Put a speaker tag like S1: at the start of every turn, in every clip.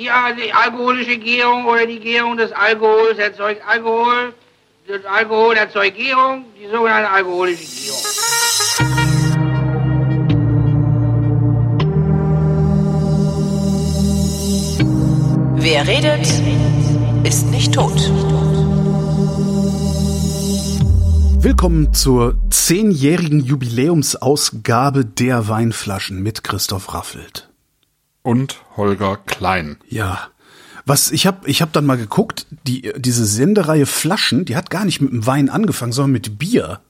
S1: Die, die alkoholische Gärung oder die Gärung des Alkohols erzeugt Alkohol. Das Alkohol erzeugt Gärung, die sogenannte alkoholische Gärung.
S2: Wer redet, ist nicht tot.
S3: Willkommen zur zehnjährigen Jubiläumsausgabe der Weinflaschen mit Christoph Raffelt.
S4: Und Holger Klein.
S3: Ja. Was ich habe ich hab dann mal geguckt, die diese Sendereihe Flaschen, die hat gar nicht mit dem Wein angefangen, sondern mit Bier.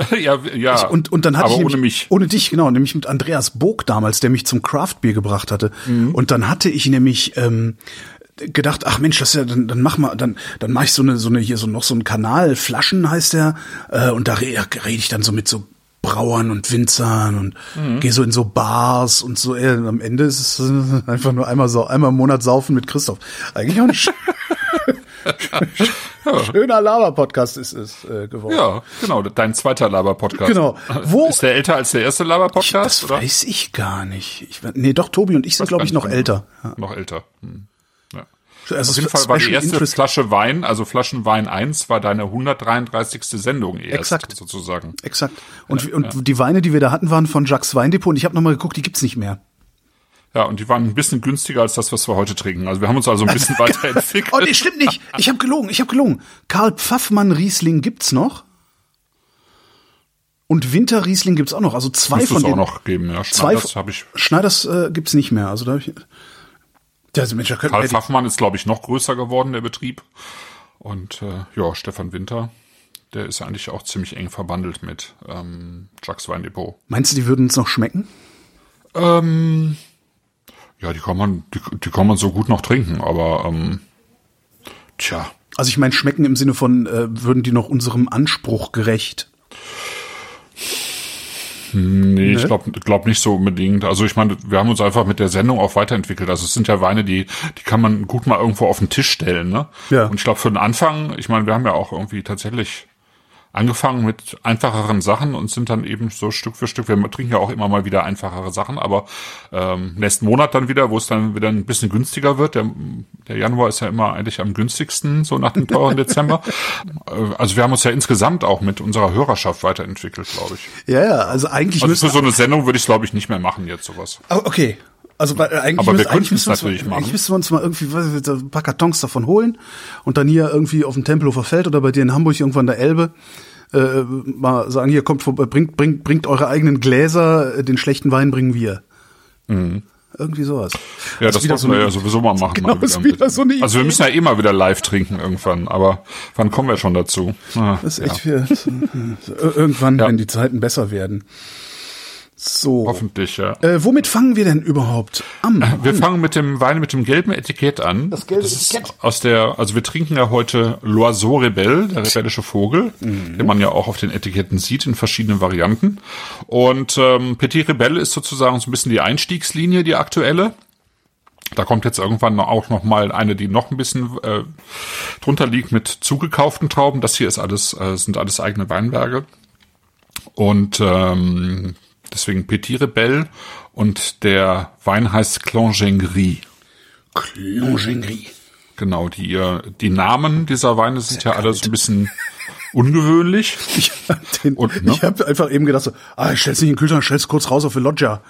S4: ja, ja.
S3: Ich, und, und dann hatte
S4: aber
S3: ich
S4: ohne
S3: nämlich,
S4: mich.
S3: Ohne dich, genau, nämlich mit Andreas Bog damals, der mich zum Craftbier gebracht hatte.
S4: Mhm.
S3: Und dann hatte ich nämlich ähm, gedacht, ach Mensch, das ist ja, dann, dann mach mal, dann, dann mache ich so eine, so eine, hier so noch so einen Kanal, Flaschen heißt der, äh, und da rede red ich dann so mit so Brauern und Winzern und
S4: Mhm.
S3: gehe so in so Bars und so. Äh, am Ende ist es einfach nur einmal so einmal im Monat saufen mit Christoph. Eigentlich auch ein sch- schöner Laber-Podcast ist es äh, geworden.
S4: Ja, genau, dein zweiter Laber-Podcast.
S3: Genau. Wo-
S4: ist der älter als der erste Laber-Podcast?
S3: Das
S4: oder?
S3: weiß ich gar nicht. Ich, nee, doch, Tobi und ich sind, glaube ich, noch älter. Ja.
S4: Noch älter. Hm. Ja.
S3: Also
S4: Auf jeden Fall war die erste Flasche Wein, also Flaschenwein 1, war deine 133. Sendung erst,
S3: Exakt.
S4: sozusagen.
S3: Exakt. Und, und die Weine, die wir da hatten, waren von Jacques Weindepot. Und ich habe nochmal geguckt, die gibt's nicht mehr.
S4: Ja, und die waren ein bisschen günstiger als das, was wir heute trinken. Also wir haben uns also ein bisschen weiterentwickelt.
S3: Oh, nee, stimmt nicht. Ich habe gelogen. Ich habe gelogen. Karl Pfaffmann Riesling gibt's noch. Und Winter Riesling gibt's auch noch. Also zwei
S4: Müsste
S3: von
S4: es auch noch geben, ja. Das habe ich.
S3: Schneiders äh, gibt's nicht mehr. Also da hab ich. Also Mensch,
S4: Karl Pfaffmann ist, glaube ich, noch größer geworden, der Betrieb. Und äh, ja, Stefan Winter, der ist eigentlich auch ziemlich eng verbandelt mit ähm, Jacques Weindepot.
S3: Meinst du, die würden uns noch schmecken?
S4: Ähm, ja, die kann man, die, die kann man so gut noch trinken, aber ähm, tja,
S3: Also ich meine, schmecken im Sinne von, äh, würden die noch unserem Anspruch gerecht?
S4: Nee, ich glaube glaub nicht so unbedingt. Also ich meine, wir haben uns einfach mit der Sendung auch weiterentwickelt. Also es sind ja Weine, die, die kann man gut mal irgendwo auf den Tisch stellen, ne?
S3: Ja.
S4: Und ich glaube für den Anfang, ich meine, wir haben ja auch irgendwie tatsächlich angefangen mit einfacheren Sachen und sind dann eben so Stück für Stück, wir trinken ja auch immer mal wieder einfachere Sachen, aber ähm, nächsten Monat dann wieder, wo es dann wieder ein bisschen günstiger wird, der, der Januar ist ja immer eigentlich am günstigsten, so nach dem teuren Dezember. Äh, Also wir haben uns ja insgesamt auch mit unserer Hörerschaft weiterentwickelt, glaube ich.
S3: Ja, ja, also eigentlich
S4: Also für so eine Sendung würde ich glaube ich nicht mehr machen jetzt sowas.
S3: Oh, okay. Also weil, äh, eigentlich,
S4: Aber wir
S3: müssen, eigentlich,
S4: könnten es
S3: müssen wir uns,
S4: natürlich machen.
S3: eigentlich müssen wir uns mal irgendwie was, weiß ich, ein paar Kartons davon holen und dann hier irgendwie auf dem Tempelhofer Feld oder bei dir in Hamburg irgendwann der Elbe äh, mal sagen, hier kommt vorbei, bringt, bringt, bringt eure eigenen Gläser, äh, den schlechten Wein bringen wir. Irgendwie sowas.
S4: Mhm. Ja, das,
S3: wieder
S4: das
S3: so
S4: wir ja sowieso mal machen.
S3: Genau,
S4: mal
S3: ist wieder so eine
S4: also wir
S3: Idee.
S4: müssen ja eh mal wieder live trinken irgendwann, aber wann kommen wir schon dazu? Ah,
S3: Das ist echt
S4: ja,
S3: für, irgendwann,
S4: Ja.
S3: wenn die Zeiten besser werden. So.
S4: hoffentlich, ja.
S3: Äh, womit fangen wir denn überhaupt an?
S4: Wir fangen mit dem Wein mit dem gelben Etikett an.
S3: Das gelbe
S4: ist
S3: Etikett.
S4: aus der, also wir trinken ja heute L'Oiseau Rebelle, der rebellische Vogel,
S3: Mhm.
S4: den man ja auch auf den Etiketten sieht in verschiedenen Varianten. Und ähm, Petit Rebelle ist sozusagen so ein bisschen die Einstiegslinie, die aktuelle. Da kommt jetzt irgendwann auch noch mal eine, die noch ein bisschen äh, drunter liegt mit zugekauften Trauben. Das hier ist alles, äh, sind alles eigene Weinberge. Und ähm, deswegen Petit Rebelle und der Wein heißt Clongengris.
S3: Clongengris.
S4: Genau, die, äh, die Namen dieser Weine sind ja alle so ein bisschen ungewöhnlich.
S3: Ich hab, den,
S4: Und, ne?
S3: hab einfach eben gedacht so, ah, ich stell's nicht in den Kühlschrank, stell's kurz raus auf die Loggia.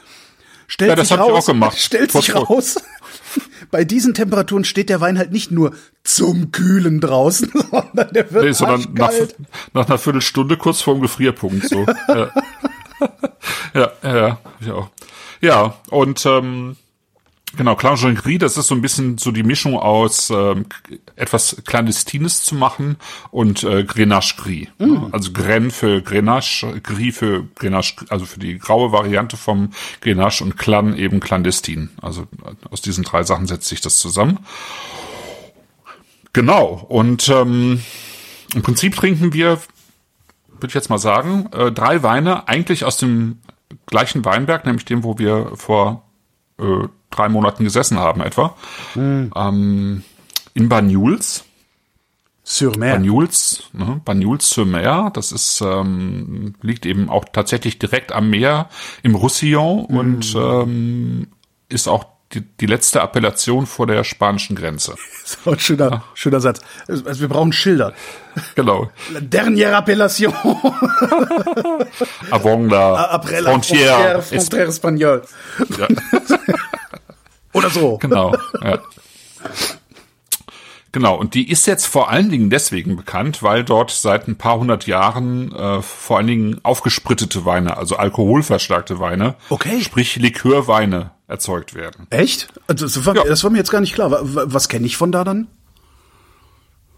S3: Stellt
S4: Ja, das
S3: sich
S4: hab ich auch gemacht.
S3: Stellt sich raus. Bei diesen Temperaturen steht der Wein halt nicht nur zum Kühlen draußen, sondern der wird
S4: Nee, sondern nach, nach einer Viertelstunde kurz vorm Gefrierpunkt. So. ja. ja, ja, ja, ich auch. Ja, und ähm, genau, Clongengris, das ist so ein bisschen so die Mischung aus ähm, etwas Clandestines zu machen und äh, Grenache Gris.
S3: Mm.
S4: Also Gren für Grenache, Gris für Grenache, also für die graue Variante vom Grenache und Clan eben Clandestin. Also aus diesen drei Sachen setzt sich das zusammen. Genau, und ähm, im Prinzip trinken wir, würde ich jetzt mal sagen, äh, drei Weine eigentlich aus dem gleichen Weinberg, nämlich dem, wo wir vor äh, drei Monaten gesessen haben etwa. Ähm, in Banyuls.
S3: Sur Mer.
S4: Banyuls, ne? Banyuls sur Mer, das ist, ähm, liegt eben auch tatsächlich direkt am Meer im Roussillon und ähm, ist auch die, die letzte Appellation vor der spanischen Grenze.
S3: Das war ein schöner, schöner Satz. Also wir brauchen Schilder.
S4: Genau.
S3: La dernière appellation.
S4: Avant la
S3: Après la
S4: frontière,
S3: frontière espagnole.
S4: Ja,
S3: Oder so.
S4: genau. Ja. Genau, und die ist jetzt vor allen Dingen deswegen bekannt, weil dort seit ein paar hundert Jahren äh, vor allen Dingen aufgesprittete Weine, also alkoholverstärkte Weine,
S3: Okay.
S4: sprich Likörweine erzeugt werden.
S3: Echt? Also das war,
S4: Ja.
S3: das war mir jetzt gar nicht klar. Wa- wa- Was kenne ich von da dann?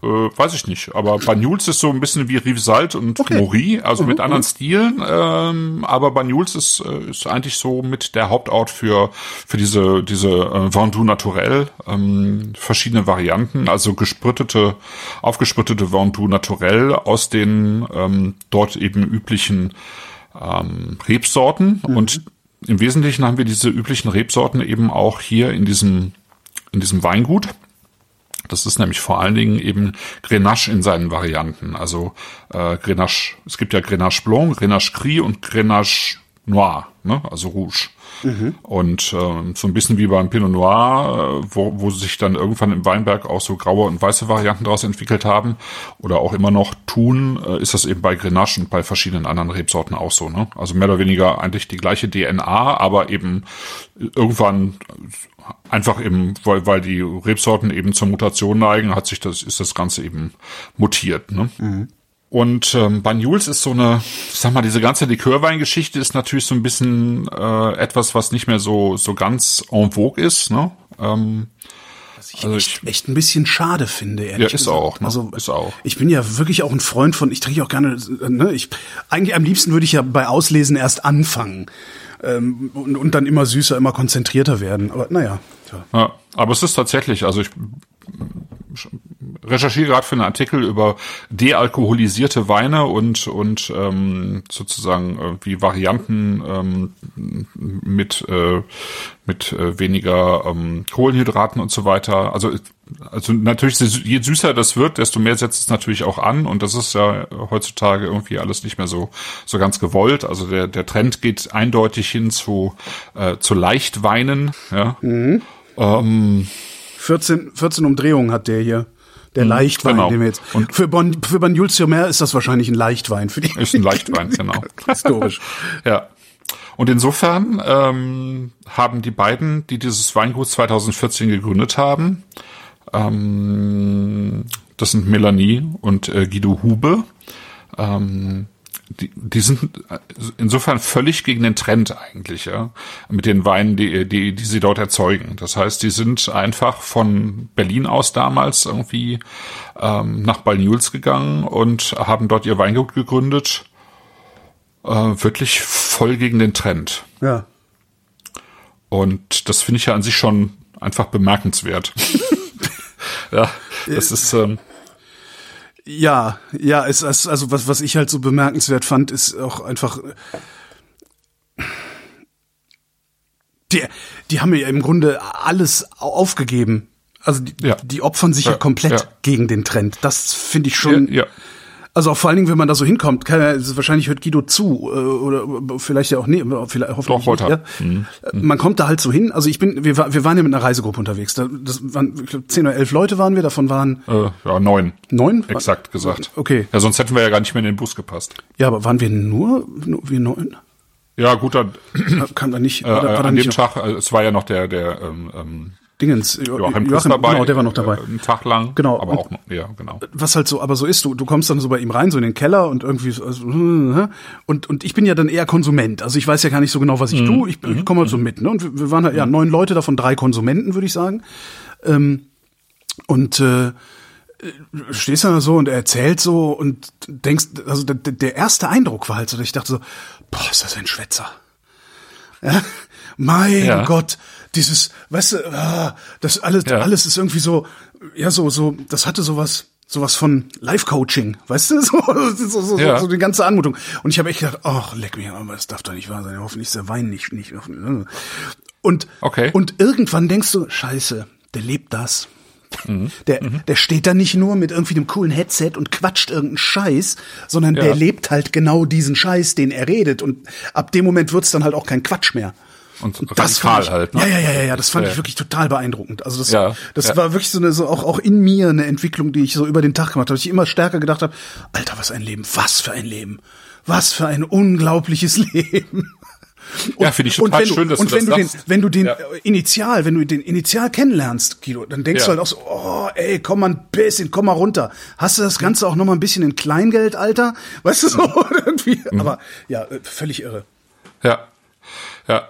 S4: Äh, weiß ich nicht, aber Banyuls ist so ein bisschen wie Rivesalt und
S3: Okay.
S4: Mori, also mit anderen Stilen, ähm, aber Banyuls ist, äh, ist eigentlich so mit der Hauptort für für diese diese äh, Vendoux Naturel, ähm, verschiedene Varianten, also gesprittete, aufgesprittete Vendoux Naturel aus den ähm, dort eben üblichen ähm, Rebsorten und im Wesentlichen haben wir diese üblichen Rebsorten eben auch hier in diesem in diesem Weingut. Das ist nämlich vor allen Dingen eben Grenache in seinen Varianten. Also äh, Grenache, es gibt ja Grenache Blanc, Grenache Gris und Grenache Noir, ne? also Rouge. Und ähm, so ein bisschen wie beim Pinot Noir, äh, wo, wo sich dann irgendwann im Weinberg auch so graue und weiße Varianten daraus entwickelt haben oder auch immer noch tun, äh, ist das eben bei Grenache und bei verschiedenen anderen Rebsorten auch so. Ne? Also mehr oder weniger eigentlich die gleiche DNA, aber eben irgendwann einfach eben, weil, weil die Rebsorten eben zur Mutation neigen, hat sich das, ist das Ganze eben mutiert. Ne? Und ähm, Banyuls ist so eine, ich sag mal, diese ganze Likörweingeschichte ist natürlich so ein bisschen äh, etwas, was nicht mehr so so ganz en vogue ist. Ne? Ähm,
S3: Was ich
S4: Also
S3: echt,
S4: ich-
S3: echt ein bisschen schade finde, ehrlich
S4: Ja, ist
S3: gesagt.
S4: auch, ne?
S3: Also,
S4: Ist auch.
S3: Ich bin ja wirklich auch ein Freund von, ich trinke auch gerne, ne, ich, eigentlich am liebsten würde ich ja bei Auslesen erst anfangen. Ähm, und, und dann immer süßer, immer konzentrierter werden. Aber naja.
S4: Ja, aber es ist tatsächlich, also ich recherchiere gerade für einen Artikel über dealkoholisierte Weine und und ähm, sozusagen äh, wie Varianten ähm, mit äh, mit äh, weniger ähm, Kohlenhydraten und so weiter. Also also natürlich je süßer das wird, desto mehr setzt es natürlich auch an und das ist ja heutzutage irgendwie alles nicht mehr so so ganz gewollt. Also der der Trend geht eindeutig hin zu äh, zu Leichtweinen. Ja. Ähm,
S3: 14, 14 Umdrehungen hat der hier. Der Leichtwein,
S4: genau.
S3: den wir jetzt.
S4: Und-
S3: für bon, für Banyuls sur Mer ist das wahrscheinlich ein Leichtwein für die.
S4: Ist ein Leichtwein, genau.
S3: Historisch.
S4: Ja. Und insofern ähm, haben die beiden, die dieses Weingut 2014 gegründet haben, ähm, das sind Melanie und äh, Guido Hube, ähm, die, die sind insofern völlig gegen den Trend eigentlich, ja, mit den Weinen, die, die, die sie dort erzeugen. Das heißt, die sind einfach von Berlin aus damals irgendwie ähm, nach Banyuls gegangen und haben dort ihr Weingut gegründet äh, wirklich voll gegen den Trend.
S3: Ja.
S4: Und das finde ich ja an sich schon einfach bemerkenswert. ja, das ist, ähm,
S3: Ja, ja, es ist also was was ich halt so bemerkenswert fand, ist auch einfach die die haben ja im Grunde alles au- aufgegeben. Also die,
S4: Ja.
S3: die opfern sich ja,
S4: Ja,
S3: komplett
S4: ja.
S3: gegen den Trend. Das finde ich schon.
S4: ja,
S3: Also auch vor allen Dingen, wenn man da so hinkommt, kann wahrscheinlich hört Guido zu äh, oder vielleicht ja auch nee, vielleicht hoffentlich
S4: Doch, wollte
S3: nicht,
S4: er. Mhm.
S3: ja. Äh, Man kommt da halt so hin. Also ich bin, wir, wir waren ja mit einer Reisegruppe unterwegs. Da, das waren ich glaub, zehn oder elf Leute waren wir. Davon waren
S4: äh, ja, neun.
S3: neun.
S4: Exakt gesagt.
S3: Okay.
S4: Ja, sonst hätten wir ja gar nicht mehr in den Bus gepasst.
S3: Ja, aber waren wir nur, nur wir neun?
S4: Ja, gut, dann
S3: Kam da nicht?
S4: äh,
S3: War da, war da
S4: an
S3: nicht
S4: dem
S3: noch
S4: Tag, äh, es war ja noch der, der ähm, ähm,
S3: Dingens? Jo-
S4: Joachim Kuss dabei.
S3: Genau, der war noch dabei.
S4: Äh, einen Tag lang.
S3: Genau.
S4: Aber auch noch, ja, genau.
S3: was halt so, aber so ist, du, du kommst dann so bei ihm rein, so in den Keller und irgendwie so, also, äh, und, und ich bin ja dann eher Konsument. Also ich weiß ja gar nicht so genau, was ich
S4: Mhm.
S3: tue. Ich, ich komme halt so mit, ne? Und wir, wir waren halt, ja, neun Leute, davon drei Konsumenten, würde ich sagen. Ähm, und äh, stehst dann da so und er erzählt so und denkst, also der, der erste Eindruck war halt so, dass ich dachte so, boah, ist das ein Schwätzer. Ja? Mein
S4: Ja.
S3: Gott, dieses, weißt du, ah, das alles,
S4: Ja.
S3: alles ist irgendwie so, ja, so, so, das hatte sowas, sowas von Life-Coaching, weißt du, so, so, so,
S4: Ja.
S3: so die ganze Anmutung. Und ich habe echt gedacht, ach, leck mich, aber das darf doch nicht wahr sein. Hoffentlich ist der Wein nicht, nicht. Und,
S4: Okay.
S3: und irgendwann denkst du, scheiße, der lebt das.
S4: Mhm.
S3: Der, der steht da nicht nur mit irgendwie einem coolen Headset und quatscht irgendeinen Scheiß, sondern der
S4: Ja.
S3: lebt halt genau diesen Scheiß, den er redet. Und ab dem Moment wird's dann halt auch kein Quatsch mehr.
S4: Und
S3: das
S4: radikal
S3: ich,
S4: halt. Ne?
S3: Ja, ja, ja, ja, ja, das fand
S4: Ja.
S3: ich wirklich total beeindruckend. Also das,
S4: Ja,
S3: das
S4: ja.
S3: war wirklich so eine, so auch, auch in mir eine Entwicklung, die ich so über den Tag gemacht habe. Ich immer stärker gedacht habe, Alter, was ein Leben, was für ein Leben, was für ein unglaubliches Leben.
S4: Ja, finde ich total schön, dass
S3: und
S4: du
S3: wenn
S4: das
S3: du den,
S4: sagst.
S3: wenn du den
S4: Ja.
S3: Initial, wenn du den Initial kennenlernst, Guido, dann denkst
S4: Ja.
S3: du halt auch so, oh, ey, komm mal ein bisschen, komm mal runter. Hast du das Ganze auch noch mal ein bisschen in Kleingeld, Alter? Weißt du so irgendwie?
S4: Mhm.
S3: Aber ja, äh, völlig irre.
S4: Ja. Ja.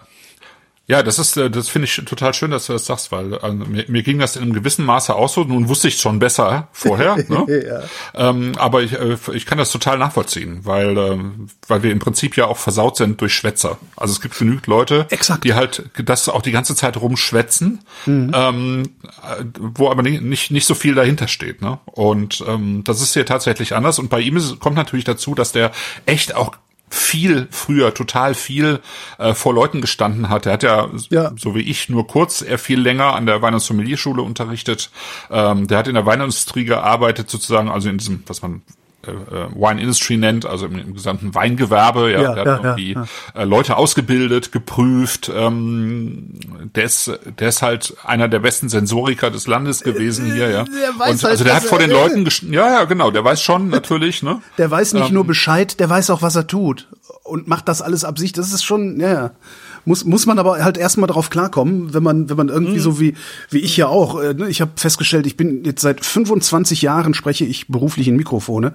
S4: Ja, das ist, äh, das finde ich total schön, dass du das sagst, weil äh, mir, mir ging das in einem gewissen Maße auch so. Nun wusste ich schon besser vorher, ne?
S3: Ja.
S4: ähm, aber ich, äh, ich kann das total nachvollziehen, weil, ähm, weil wir im Prinzip ja auch versaut sind durch Schwätzer. Also es gibt genügend Leute,
S3: Exakt.
S4: die halt das auch die ganze Zeit rumschwätzen, ähm, äh, wo aber nicht, nicht, nicht so viel dahinter steht. Ne? Und ähm, das ist hier tatsächlich anders. Und bei ihm ist, kommt natürlich dazu, dass der echt auch viel früher total viel äh, vor Leuten gestanden hat. Er hat ja,
S3: Ja.
S4: so wie ich nur kurz, er viel länger an der Wein- und Sommelierschule unterrichtet. Ähm, der hat in der Weinindustrie gearbeitet, sozusagen, also in diesem, was man äh, äh, Wine Industry nennt, also im, im gesamten Weingewerbe. Ja,
S3: Ja,
S4: der
S3: ja,
S4: hat irgendwie
S3: ja,
S4: Äh, Leute ausgebildet, geprüft. Ähm, der ist, der ist halt einer der besten Sensoriker des Landes gewesen hier. Ja,
S3: der weiß
S4: und
S3: halt,
S4: also der hat vor den. Leuten, ja, ja, genau, der weiß schon natürlich, ne.
S3: Der weiß nicht
S4: Ähm,
S3: nur Bescheid, der weiß auch, was er tut. Und macht das alles Absicht. Das ist schon, ja, ja. Muss, muss man aber halt erstmal darauf klarkommen, wenn man, wenn man irgendwie so wie, wie ich ja auch, äh, ne, ich habe festgestellt, ich bin jetzt seit 25 Jahren spreche ich beruflich in Mikrofone.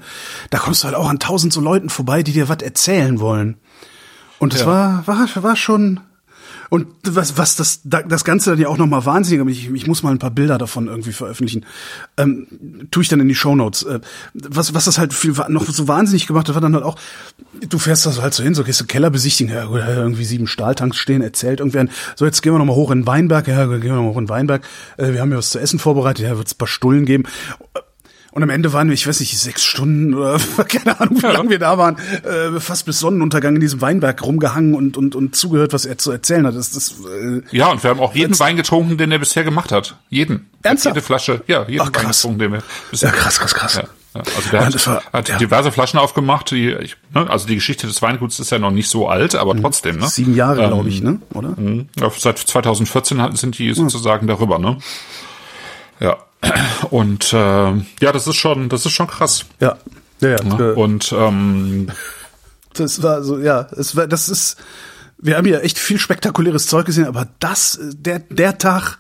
S3: Da kommst du halt auch an tausend so Leuten vorbei, die dir was erzählen wollen. Und das
S4: Ja.
S3: war, war, war schon, und was, was das, da- das Ganze dann ja auch nochmal wahnsinnig, aber ich, ich muss mal ein paar Bilder davon irgendwie veröffentlichen. Ähm, tue ich dann in die Shownotes. Äh, was, was das halt viel noch so wahnsinnig gemacht hat, war dann halt auch, du fährst da so halt so hin, so gehst du Keller besichtigen, ja, irgendwie sieben Stahltanks stehen, erzählt irgendwer, so jetzt gehen wir nochmal hoch in Weinberg, ja, gehen wir nochmal hoch in Weinberg, äh, wir haben ja was zu essen vorbereitet, ja, wird's ein paar Stullen geben. Und am Ende waren wir, ich weiß nicht, sechs Stunden oder keine Ahnung, wie lange wir da waren, äh, fast bis Sonnenuntergang in diesem Weinberg rumgehangen und, und, und zugehört, was er zu erzählen hat. Das, das, äh,
S4: Ja, und wir haben auch jeden Wein getrunken, den er bisher gemacht hat. Jeden.
S3: Ernsthaft?
S4: Jede Flasche. Ja, jeden
S3: Ach,
S4: Wein getrunken, den wir bisher
S3: Ja, krass, krass, krass.
S4: Ja, ja. Also der
S3: Ja,
S4: hat,
S3: war-
S4: hat
S3: ja.
S4: diverse Flaschen aufgemacht. Die, ich, ne, also die Geschichte des Weinguts ist ja noch nicht so alt, aber trotzdem. Ne?
S3: Mhm. sieben Jahre,
S4: Ähm,
S3: glaube ich, ne? Oder?
S4: Mhm. Ja, seit 2014 hat- sind die sozusagen darüber, ne? Ja. Und äh, ja, das ist schon, das ist schon krass.
S3: Ja. Ja, ja. Äh,
S4: Und ähm,
S3: Das war so, ja, es war, das ist, wir haben ja echt viel spektakuläres Zeug gesehen, aber das, der, der Tag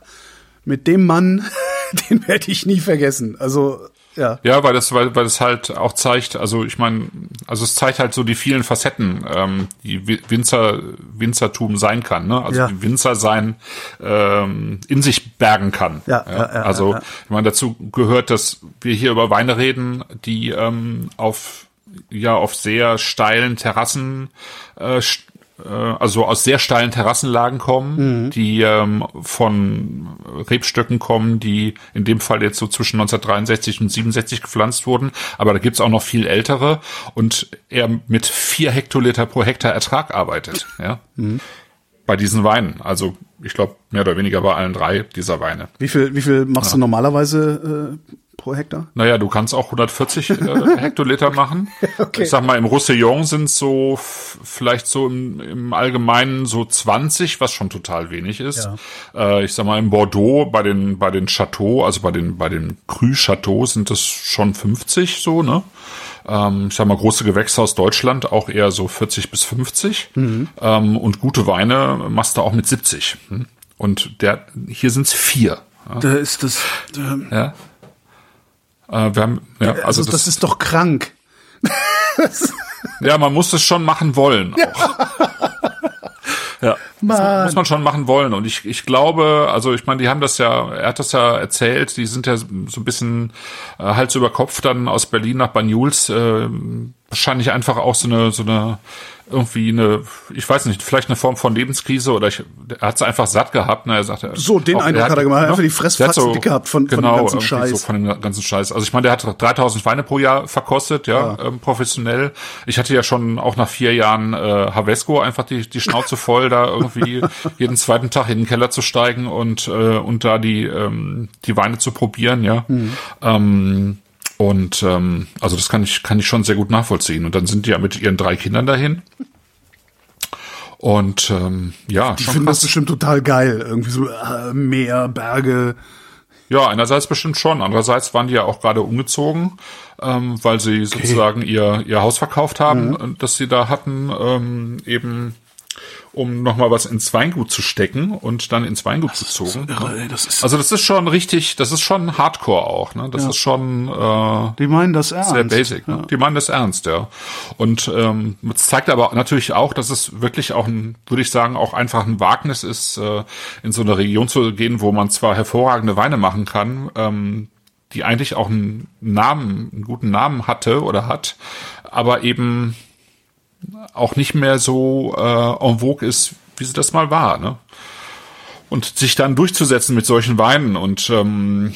S3: mit dem Mann, den werde ich nie vergessen. Also, ja.
S4: Ja, weil das, weil, weil das halt auch zeigt, also ich meine, also es zeigt halt so die vielen Facetten, ähm, die Wi- Winzer, Winzertum sein kann, ne? Also
S3: Ja.
S4: die Winzer sein ähm, in sich bergen kann.
S3: Ja, ja, ja,
S4: also ich meine, dazu gehört, dass wir hier über Weine reden, die ähm, auf ja auf sehr steilen Terrassen äh, st- äh, also aus sehr steilen Terrassenlagen kommen,
S3: Mhm.
S4: die ähm, von Rebstöcken kommen, die in dem Fall jetzt so zwischen 1963 und 67 gepflanzt wurden. Aber da gibt's auch noch viel ältere und er mit vier Hektoliter pro Hektar Ertrag arbeitet. Ja.
S3: Mhm.
S4: Bei diesen Weinen. Also ich glaube mehr oder weniger bei allen drei dieser Weine.
S3: Wie viel, wie viel machst du normalerweise äh, pro Hektar?
S4: Naja, du kannst auch 140 äh, Hektoliter machen.
S3: Okay.
S4: Ich sag mal, im Roussillon sind so vielleicht so im, im Allgemeinen so 20, was schon total wenig ist. Äh, ich sag mal, im Bordeaux bei den bei den Chateaux, also bei den bei den Cru Chateaux sind das schon 50 so, ne? Ähm, ich sag mal, große Gewächse aus Deutschland auch eher so 40 bis 50.
S3: Mhm.
S4: Ähm, und gute Weine machst du auch mit 70. hm? Und der hier sind's vier.
S3: Da ist das, äh,
S4: Ja. Äh, wir haben, ja,
S3: also,
S4: also,
S3: das, ist doch krank.
S4: Ja, man muss es schon machen wollen auch. Ja, das
S3: Mann.
S4: muss man schon machen wollen. Und ich, ich glaube, also ich meine, die haben das ja, er hat das ja erzählt, die sind ja so ein bisschen äh, Hals über Kopf dann aus Berlin nach Banyuls, äh, wahrscheinlich einfach auch so eine, so eine, irgendwie eine, ich weiß nicht, vielleicht eine Form von Lebenskrise oder ich, er hat es einfach satt gehabt. Ne? Er sagte,
S3: So, den Eindruck hat er gemacht. Er hat einfach die Fressfatzen
S4: hat
S3: dick gehabt von- von dem
S4: genau,
S3: ganzen Scheiß.
S4: So von dem ganzen Scheiß. Also ich meine, der hat 3000 Weine pro Jahr verkostet, ja, Ähm, professionell. Ich hatte ja schon auch nach vier Jahren äh, Havesco einfach die, die Schnauze voll, da irgendwie jeden zweiten Tag in den Keller zu steigen und äh, und da die ähm, die Weine zu probieren, ja.
S3: Mhm.
S4: Ähm, und ähm, also das kann ich kann ich schon sehr gut nachvollziehen. Und dann sind die ja mit ihren drei Kindern dahin. Und ähm, ja,
S3: Die finden das
S4: krass.
S3: bestimmt total geil. Irgendwie so äh, Meer, Berge.
S4: Ja, einerseits bestimmt schon. Andererseits waren die ja auch gerade umgezogen, ähm, weil sie sozusagen ihr, ihr Haus verkauft haben,
S3: Mhm.
S4: das sie da hatten, ähm, eben um nochmal was ins Weingut zu stecken und dann ins Weingut gezogen.
S3: irre, ey, das ist-
S4: also das ist schon richtig, das ist schon Hardcore auch, ne? Das ist schon äh,
S3: Die meinen das ernst.
S4: sehr basic. Ne? Die meinen das ernst, ja. Und ähm, es zeigt aber natürlich auch, dass es wirklich auch ein, würde ich sagen, auch einfach ein Wagnis ist, äh, in so eine Region zu gehen, wo man zwar hervorragende Weine machen kann, ähm, die eigentlich auch einen Namen, einen guten Namen hatte oder hat, aber eben auch nicht mehr so äh, en vogue ist, wie sie das mal war. Ne? Und sich dann durchzusetzen mit solchen Weinen. Und ähm,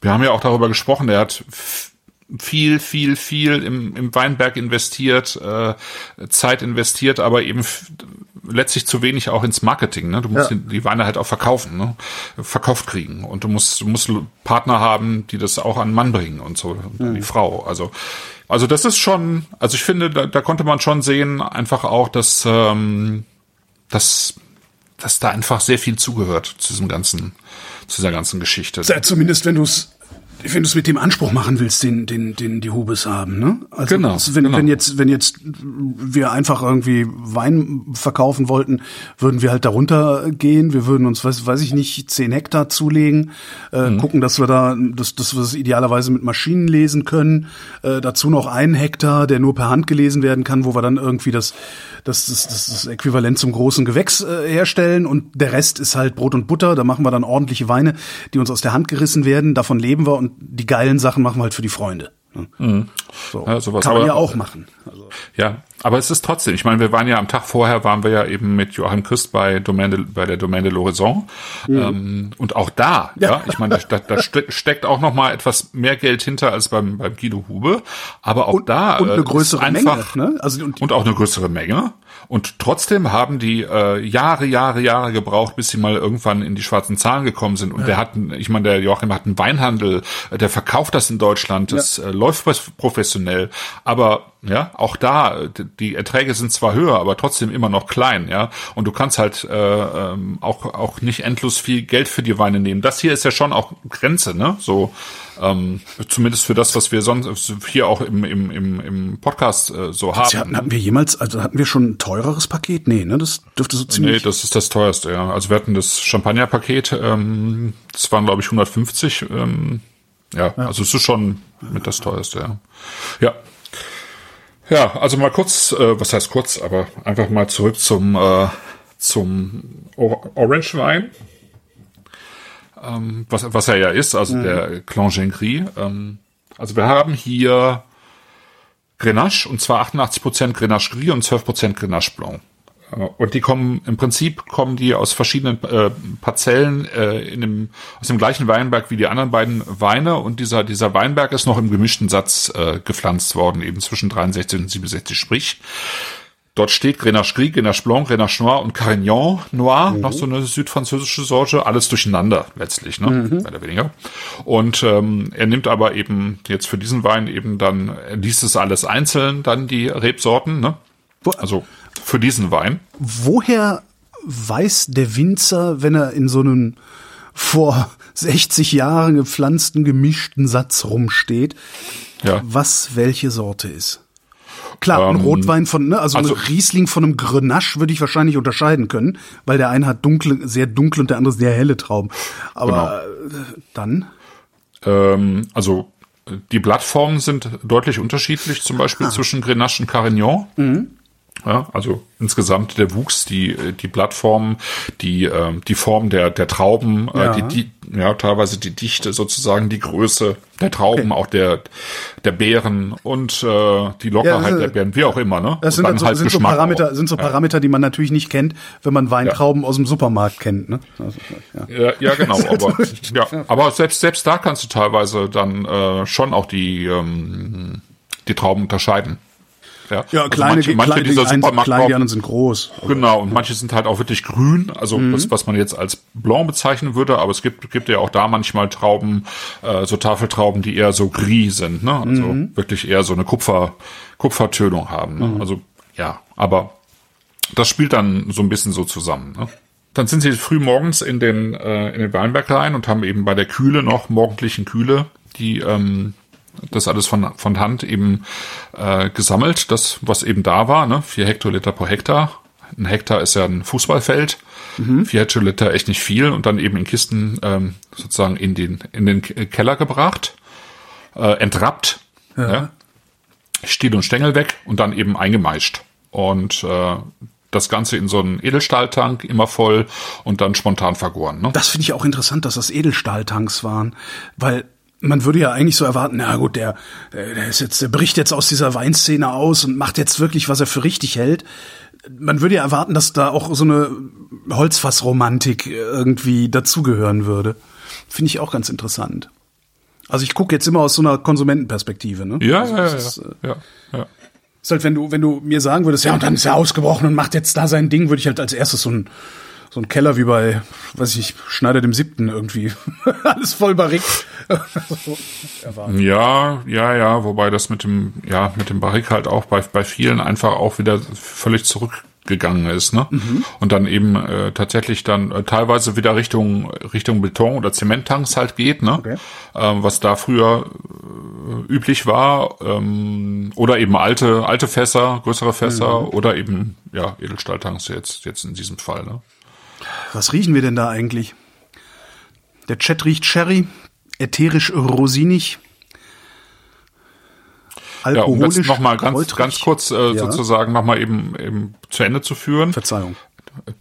S4: wir haben ja auch darüber gesprochen, der hat viel, viel, viel im, im Weinberg investiert, äh, Zeit investiert, aber eben letztlich zu wenig auch ins Marketing. Ne? Du musst
S3: Ja.
S4: die, Weine halt auch verkaufen, ne? verkauft kriegen. Und du musst, du musst Partner haben, die das auch an den Mann bringen und so, und die Frau. Also, also das ist schon, also ich finde, da, da konnte man schon sehen, einfach auch, dass, ähm, dass, dass da einfach sehr viel zugehört zu diesem ganzen, zu dieser ganzen Geschichte.
S3: Zumindest wenn du es wenn du es mit dem Anspruch machen willst, den, den, den die Hubes haben, ne? Also
S4: Genau,
S3: wenn,
S4: genau.
S3: wenn jetzt, wenn jetzt wir einfach irgendwie Wein verkaufen wollten, würden wir halt darunter gehen. Wir würden uns, weiß, weiß ich nicht, zehn Hektar zulegen, äh,
S4: Mhm.
S3: gucken, dass wir da, dass, dass wir es idealerweise mit Maschinen lesen können. Äh, dazu noch einen Hektar, der nur per Hand gelesen werden kann, wo wir dann irgendwie das, das, das, das, das Äquivalent zum großen Gewächs äh, herstellen und der Rest ist halt Brot und Butter. Da machen wir dann ordentliche Weine, die uns aus der Hand gerissen werden. Davon leben wir und die geilen Sachen machen wir halt für die Freunde. ne? So.
S4: Ja, sowas.
S3: Kann man
S4: Aber-
S3: ja auch machen. Also,
S4: Ja, aber es ist trotzdem, ich meine, wir waren ja am Tag vorher, waren wir ja eben mit Joachim Christ bei, Domaine, de- bei der Domaine de l'Horizon. Ähm, und auch da, ja,
S3: Mhm. Ja.
S4: ich meine, da, da ste- steckt auch noch mal etwas mehr Geld hinter als beim, beim Guido Hube. Aber auch da
S3: und
S4: äh,
S3: eine
S4: ist
S3: größere
S4: einfach,
S3: Menge. Ne? Also, und,
S4: und auch eine größere Menge. Und trotzdem haben die äh, Jahre, Jahre, Jahre gebraucht, bis sie mal irgendwann in die schwarzen Zahlen gekommen sind. Und der hat, ich meine, der Joachim hat einen Weinhandel, äh, der verkauft das in Deutschland, das äh, läuft professionell. Aber ja, auch da, die Erträge sind zwar höher, aber trotzdem immer noch klein, ja. Und du kannst halt äh, ähm, auch auch nicht endlos viel Geld für die Weine nehmen. Das hier ist ja schon auch Grenze, ne? So ähm, zumindest für das, was wir sonst hier auch im im im, im Podcast äh, so haben.
S3: hatten, hatten wir jemals, also hatten wir schon ein teureres Paket? Nee, ne? Das dürfte so
S4: Nee,
S3: ziemlich.
S4: das ist das teuerste, ja. Also wir hatten das Champagner-Paket, ähm, das waren glaube ich 150. Ähm, ja, also es ist schon mit das teuerste, ja. Ja. Ja, also mal kurz, äh, was heißt kurz, aber einfach mal zurück zum äh, zum Or Orange Wein. Ähm, was, was er ja ist, also der Clan Gengris. Ähm, also wir haben hier Grenache und zwar 88% Grenache Gris und 12% Grenache Blanc. Äh, Und die kommen im Prinzip kommen die aus verschiedenen äh, Parzellen äh, in dem, aus dem gleichen Weinberg wie die anderen beiden Weine. Und dieser dieser Weinberg ist noch im gemischten Satz äh, gepflanzt worden eben zwischen 63 und 67 sprich Dort steht Grenache Gris, Grenache Blanc, Grenache Noir und Carignan Noir, noch so eine südfranzösische Sorte, alles durcheinander letztlich, ne, mehr oder weniger. Und ähm, er nimmt aber eben jetzt für diesen Wein eben dann, er liest es alles einzeln, dann die Rebsorten, ne? Also für diesen Wein.
S3: Woher weiß der Winzer, wenn er in so einem vor 60 Jahren gepflanzten gemischten Satz rumsteht,
S4: Ja.
S3: was welche Sorte ist? Klar, ein
S4: Ähm,
S3: Rotwein von, ne, also,
S4: also-
S3: ein Riesling von einem Grenache würde ich wahrscheinlich unterscheiden können, weil der eine hat dunkle, sehr dunkle und der andere sehr helle Trauben. Aber
S4: Genau.
S3: äh, dann?
S4: Ähm, also die Blattformen sind deutlich unterschiedlich, zum Beispiel
S3: Ah.
S4: zwischen Grenache und Carignan.
S3: Mhm.
S4: Ja, also insgesamt der Wuchs, die die Blattformen, die ähm, die Form der der Trauben,
S3: Ja.
S4: äh, die, die ja teilweise die Dichte sozusagen, die Größe der Trauben, auch der der Beeren und äh, die Lockerheit
S3: Ja,
S4: der Beeren, wie auch immer, ne?
S3: Das
S4: und
S3: sind, dann so, sind so Parameter,
S4: auch.
S3: sind so Parameter, die man natürlich nicht kennt, wenn man Weintrauben aus dem Supermarkt kennt. Ne? Also, ja.
S4: Ja, ja genau, aber ja, aber selbst selbst da kannst du teilweise dann äh, schon auch die ähm, die Trauben unterscheiden. Ja,
S3: Ja,
S4: Also
S3: kleine,
S4: manche, manche
S3: kleine,
S4: dieser
S3: die einen sind klein, die anderen sind groß.
S4: genau, und manche sind halt auch wirklich grün, also
S3: Mhm.
S4: das, was man jetzt als Blanc bezeichnen würde, aber es gibt gibt ja auch da manchmal Trauben, äh, so Tafeltrauben, die eher so gris sind, ne? Also
S3: Mhm.
S4: wirklich eher so eine Kupfer Kupfertönung haben. Ne? Also ja, aber das spielt dann so ein bisschen so zusammen. Ne? Dann sind sie früh morgens in den, äh, in den Weinberg rein und haben eben bei der Kühle noch, morgendlichen Kühle, die ähm, das alles von, von Hand eben äh, gesammelt, das, was eben da war, ne? vier Hektoliter pro Hektar. Ein Hektar ist ja ein Fußballfeld. Mhm. Vier Hektoliter echt nicht viel und dann eben in Kisten ähm, sozusagen in den, in den Keller gebracht, äh, entrappt, ja. ja. Stiel und Stängel weg und dann eben eingemeischt. Und äh, das Ganze in so einen Edelstahltank, immer voll und dann spontan vergoren. Ne?
S3: Das finde ich auch interessant, dass das Edelstahltanks waren, weil man würde ja eigentlich so erwarten, na gut, der, der ist jetzt, der bricht jetzt aus dieser Weinszene aus und macht jetzt wirklich, was er für richtig hält. Man würde ja erwarten, dass da auch so eine Holzfassromantik irgendwie dazugehören würde. Finde ich auch ganz interessant. Also ich gucke jetzt immer aus so einer Konsumentenperspektive, ne?
S4: Ja,
S3: also
S4: ja, ja, ist, äh, ja, ja.
S3: Ist halt, wenn du, wenn du mir sagen würdest, ja, und dann ist er ausgebrochen und macht jetzt da sein Ding, würde ich halt als erstes so ein, so ein Keller wie bei, weiß ich, Schneider dem Siebten irgendwie. Alles voll Barrik.
S4: ja, ja, ja, wobei das mit dem, ja, mit dem Barrik halt auch bei, bei vielen einfach auch wieder völlig zurück gegangen ist, ne? Mhm. Und dann eben äh, tatsächlich dann äh, teilweise wieder Richtung Richtung Beton oder Zementtanks halt geht, ne? Okay. Ähm, was da früher äh, üblich war ähm, oder eben alte alte Fässer, größere Fässer mhm. oder eben ja Edelstahltanks jetzt jetzt in diesem Fall, ne?
S3: Was riechen wir denn da eigentlich? Der Chat riecht Sherry, ätherisch rosinig,
S4: ja, um das nochmal ganz, ganz kurz äh, ja. sozusagen nochmal eben, eben zu Ende zu führen.
S3: Verzeihung.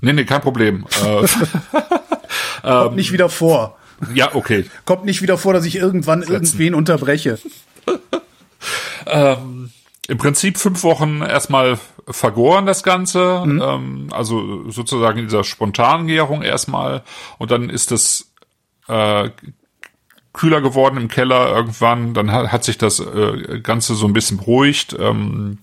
S4: Nee, nee, kein Problem.
S3: Äh, Kommt nicht wieder vor.
S4: Ja, okay.
S3: Kommt nicht wieder vor, dass ich irgendwann Setzen. irgendwen unterbreche.
S4: ähm, Im Prinzip fünf Wochen erstmal vergoren das Ganze, mhm. ähm, also sozusagen in dieser spontanen Gärung erstmal und dann ist das äh, kühler geworden im Keller irgendwann. Dann hat, hat sich das äh, Ganze so ein bisschen beruhigt. Ähm,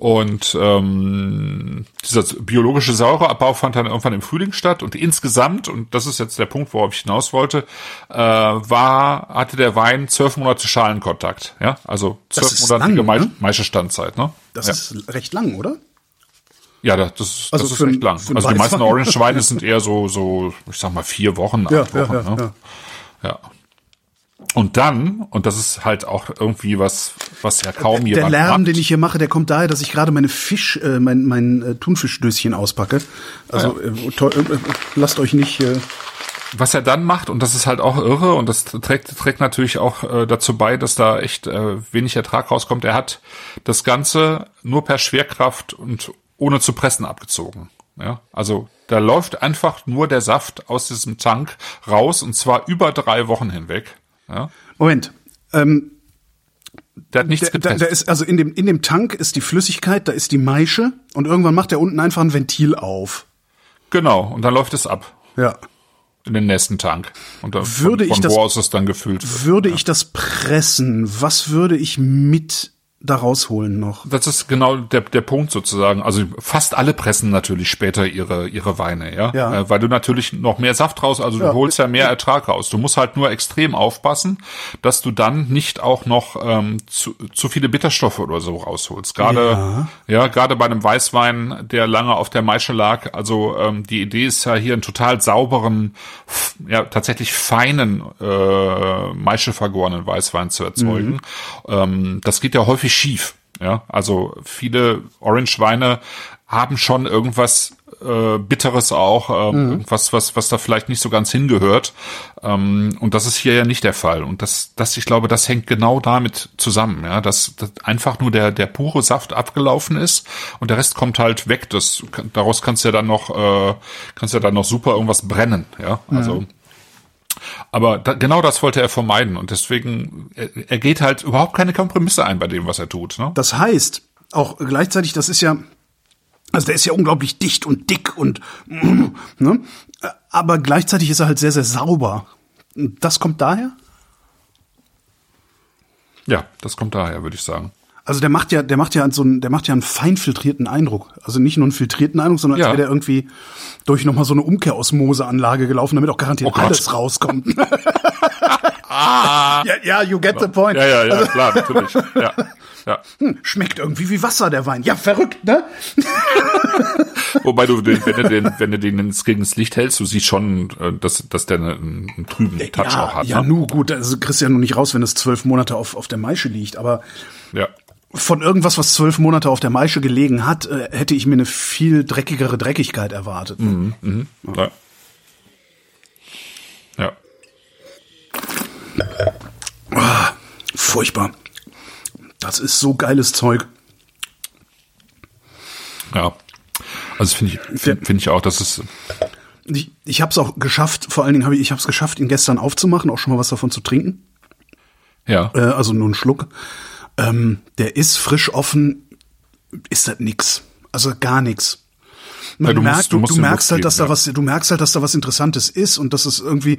S4: und ähm, dieser biologische Säureabbau fand dann irgendwann im Frühling statt. Und insgesamt, und das ist jetzt der Punkt, worauf ich hinaus wollte, äh, war, hatte der Wein zwölf Monate Schalenkontakt. Ja, also zwölf Monate ne? Maischestandzeit. Ne?
S3: Das
S4: ja.
S3: ist recht lang, oder?
S4: Ja, das, das, also das ist recht lang. Also die meisten Orange-Weine sind eher so, so, ich sag mal, vier Wochen,
S3: ja, acht Wochen. Ja, ja,
S4: ne? ja. ja. Und dann, und das ist halt auch irgendwie was, was ja kaum
S3: der, jemand Der Lärm, macht. den ich hier mache, der kommt daher, dass ich gerade meine Fisch, äh, mein, mein äh, Thunfischdöschen auspacke. Also ja. äh, äh, lasst euch nicht. Äh
S4: was er dann macht, und das ist halt auch irre, und das trägt, trägt natürlich auch äh, dazu bei, dass da echt äh, wenig Ertrag rauskommt. Er hat das Ganze nur per Schwerkraft und ohne zu pressen abgezogen. Ja, also da läuft einfach nur der Saft aus diesem Tank raus und zwar über drei Wochen hinweg. Ja?
S3: Moment. Ähm,
S4: der hat nichts
S3: der, getestet. Da, da ist, also in dem, in dem Tank ist die Flüssigkeit, da ist die Maische und irgendwann macht er unten einfach ein Ventil auf.
S4: Genau, und dann läuft es ab.
S3: Ja.
S4: In den nächsten Tank. Und
S3: da, würde von, von ich das,
S4: wo aus es dann gefüllt
S3: wird. Würde ja. ich das pressen, was würde ich mit da rausholen noch.
S4: Das ist genau der, der Punkt sozusagen. Also fast alle pressen natürlich später ihre, ihre Weine, ja. ja. Äh, weil du natürlich noch mehr Saft raus, also ja. du holst ja mehr Ertrag raus. Du musst halt nur extrem aufpassen, dass du dann nicht auch noch ähm, zu, zu viele Bitterstoffe oder so rausholst. Gerade, ja, ja gerade bei einem Weißwein, der lange auf der Maische lag. Also ähm, die Idee ist ja hier einen total sauberen, ja tatsächlich feinen äh, Maische vergorenen Weißwein zu erzeugen. Mhm. Ähm, das geht ja häufig häufig schief. Ja, also viele Orange-Weine haben schon irgendwas äh, Bitteres auch, äh, mhm. irgendwas, was, was da vielleicht nicht so ganz hingehört. Ähm, und das ist hier ja nicht der Fall. Und das, das, ich glaube, das hängt genau damit zusammen, ja, dass, dass einfach nur der, der pure Saft abgelaufen ist und der Rest kommt halt weg. Das, daraus kannst du ja dann noch, äh, kannst ja dann noch super irgendwas brennen, ja. Also. Mhm. Aber da, genau das wollte er vermeiden und deswegen, er, er geht halt überhaupt keine Kompromisse ein bei dem, was er tut. Ne?
S3: Das heißt, auch gleichzeitig, das ist ja, also der ist ja unglaublich dicht und dick und, ne? aber gleichzeitig ist er halt sehr, sehr sauber. Das kommt daher?
S4: Ja, das kommt daher, würde ich sagen.
S3: Also der macht ja, der macht ja so einen, der macht ja einen fein filtrierten Eindruck. Also nicht nur einen filtrierten Eindruck, sondern als ja. wäre der irgendwie durch nochmal so eine Umkehrosmoseanlage gelaufen, damit auch garantiert oh alles rauskommt.
S4: ah,
S3: ja, ja, you get the point.
S4: Ja, ja, ja, klar, natürlich. Ja, ja.
S3: Schmeckt irgendwie wie Wasser, der Wein. Ja, verrückt, ne?
S4: Wobei du, den, wenn du den, wenn du den ins- gegen das Licht hältst, du siehst schon, äh, dass, dass der einen, einen trüben Touch
S3: ja,
S4: auch hat.
S3: ja,
S4: ne?
S3: nu gut, also kriegst du ja nur nicht raus, wenn es zwölf Monate auf, auf der Maische liegt, aber
S4: Ja.
S3: Von irgendwas, was zwölf Monate auf der Maische gelegen hat, äh, hätte ich mir eine viel dreckigere Dreckigkeit erwartet.
S4: Ja. ja.
S3: Furchtbar. Das ist so geiles Zeug.
S4: Ja. Also finde ich, finde find ich auch, dass es,
S3: Ich, ich habe es auch geschafft, vor allen Dingen habe ich, ich habe es geschafft, ihn gestern aufzumachen, auch schon mal was davon zu trinken.
S4: ja.
S3: Äh, also nur einen Schluck. Ähm, der ist frisch offen, ist das nix. Also gar nix. Man
S4: Ja, du musst-
S3: merkt,
S4: du
S3: du,
S4: musst
S3: du merkst halt, dass
S4: geben,
S3: da was, du merkst halt, dass da was Interessantes ist und dass es irgendwie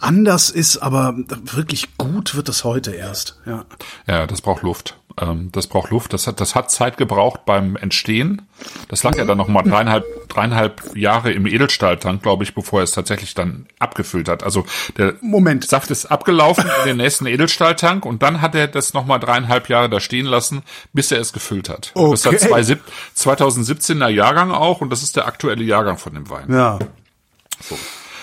S3: anders ist, aber wirklich gut wird es heute erst. Ja.
S4: Ja, das braucht Luft. Ähm, das braucht Luft. Das hat, das hat Zeit gebraucht beim Entstehen. Das lag ja dann noch mal dreieinhalb, dreieinhalb Jahre im Edelstahltank, glaube ich, bevor er es tatsächlich dann abgefüllt hat. Also der
S3: Moment.
S4: Saft ist abgelaufen in den nächsten Edelstahltank und dann hat er das noch mal dreieinhalb Jahre da stehen lassen, bis er es gefüllt hat. Das
S3: Okay.
S4: ist der 2017er Jahrgang auch und das ist der aktuelle Jahrgang von dem Wein.
S3: Ja.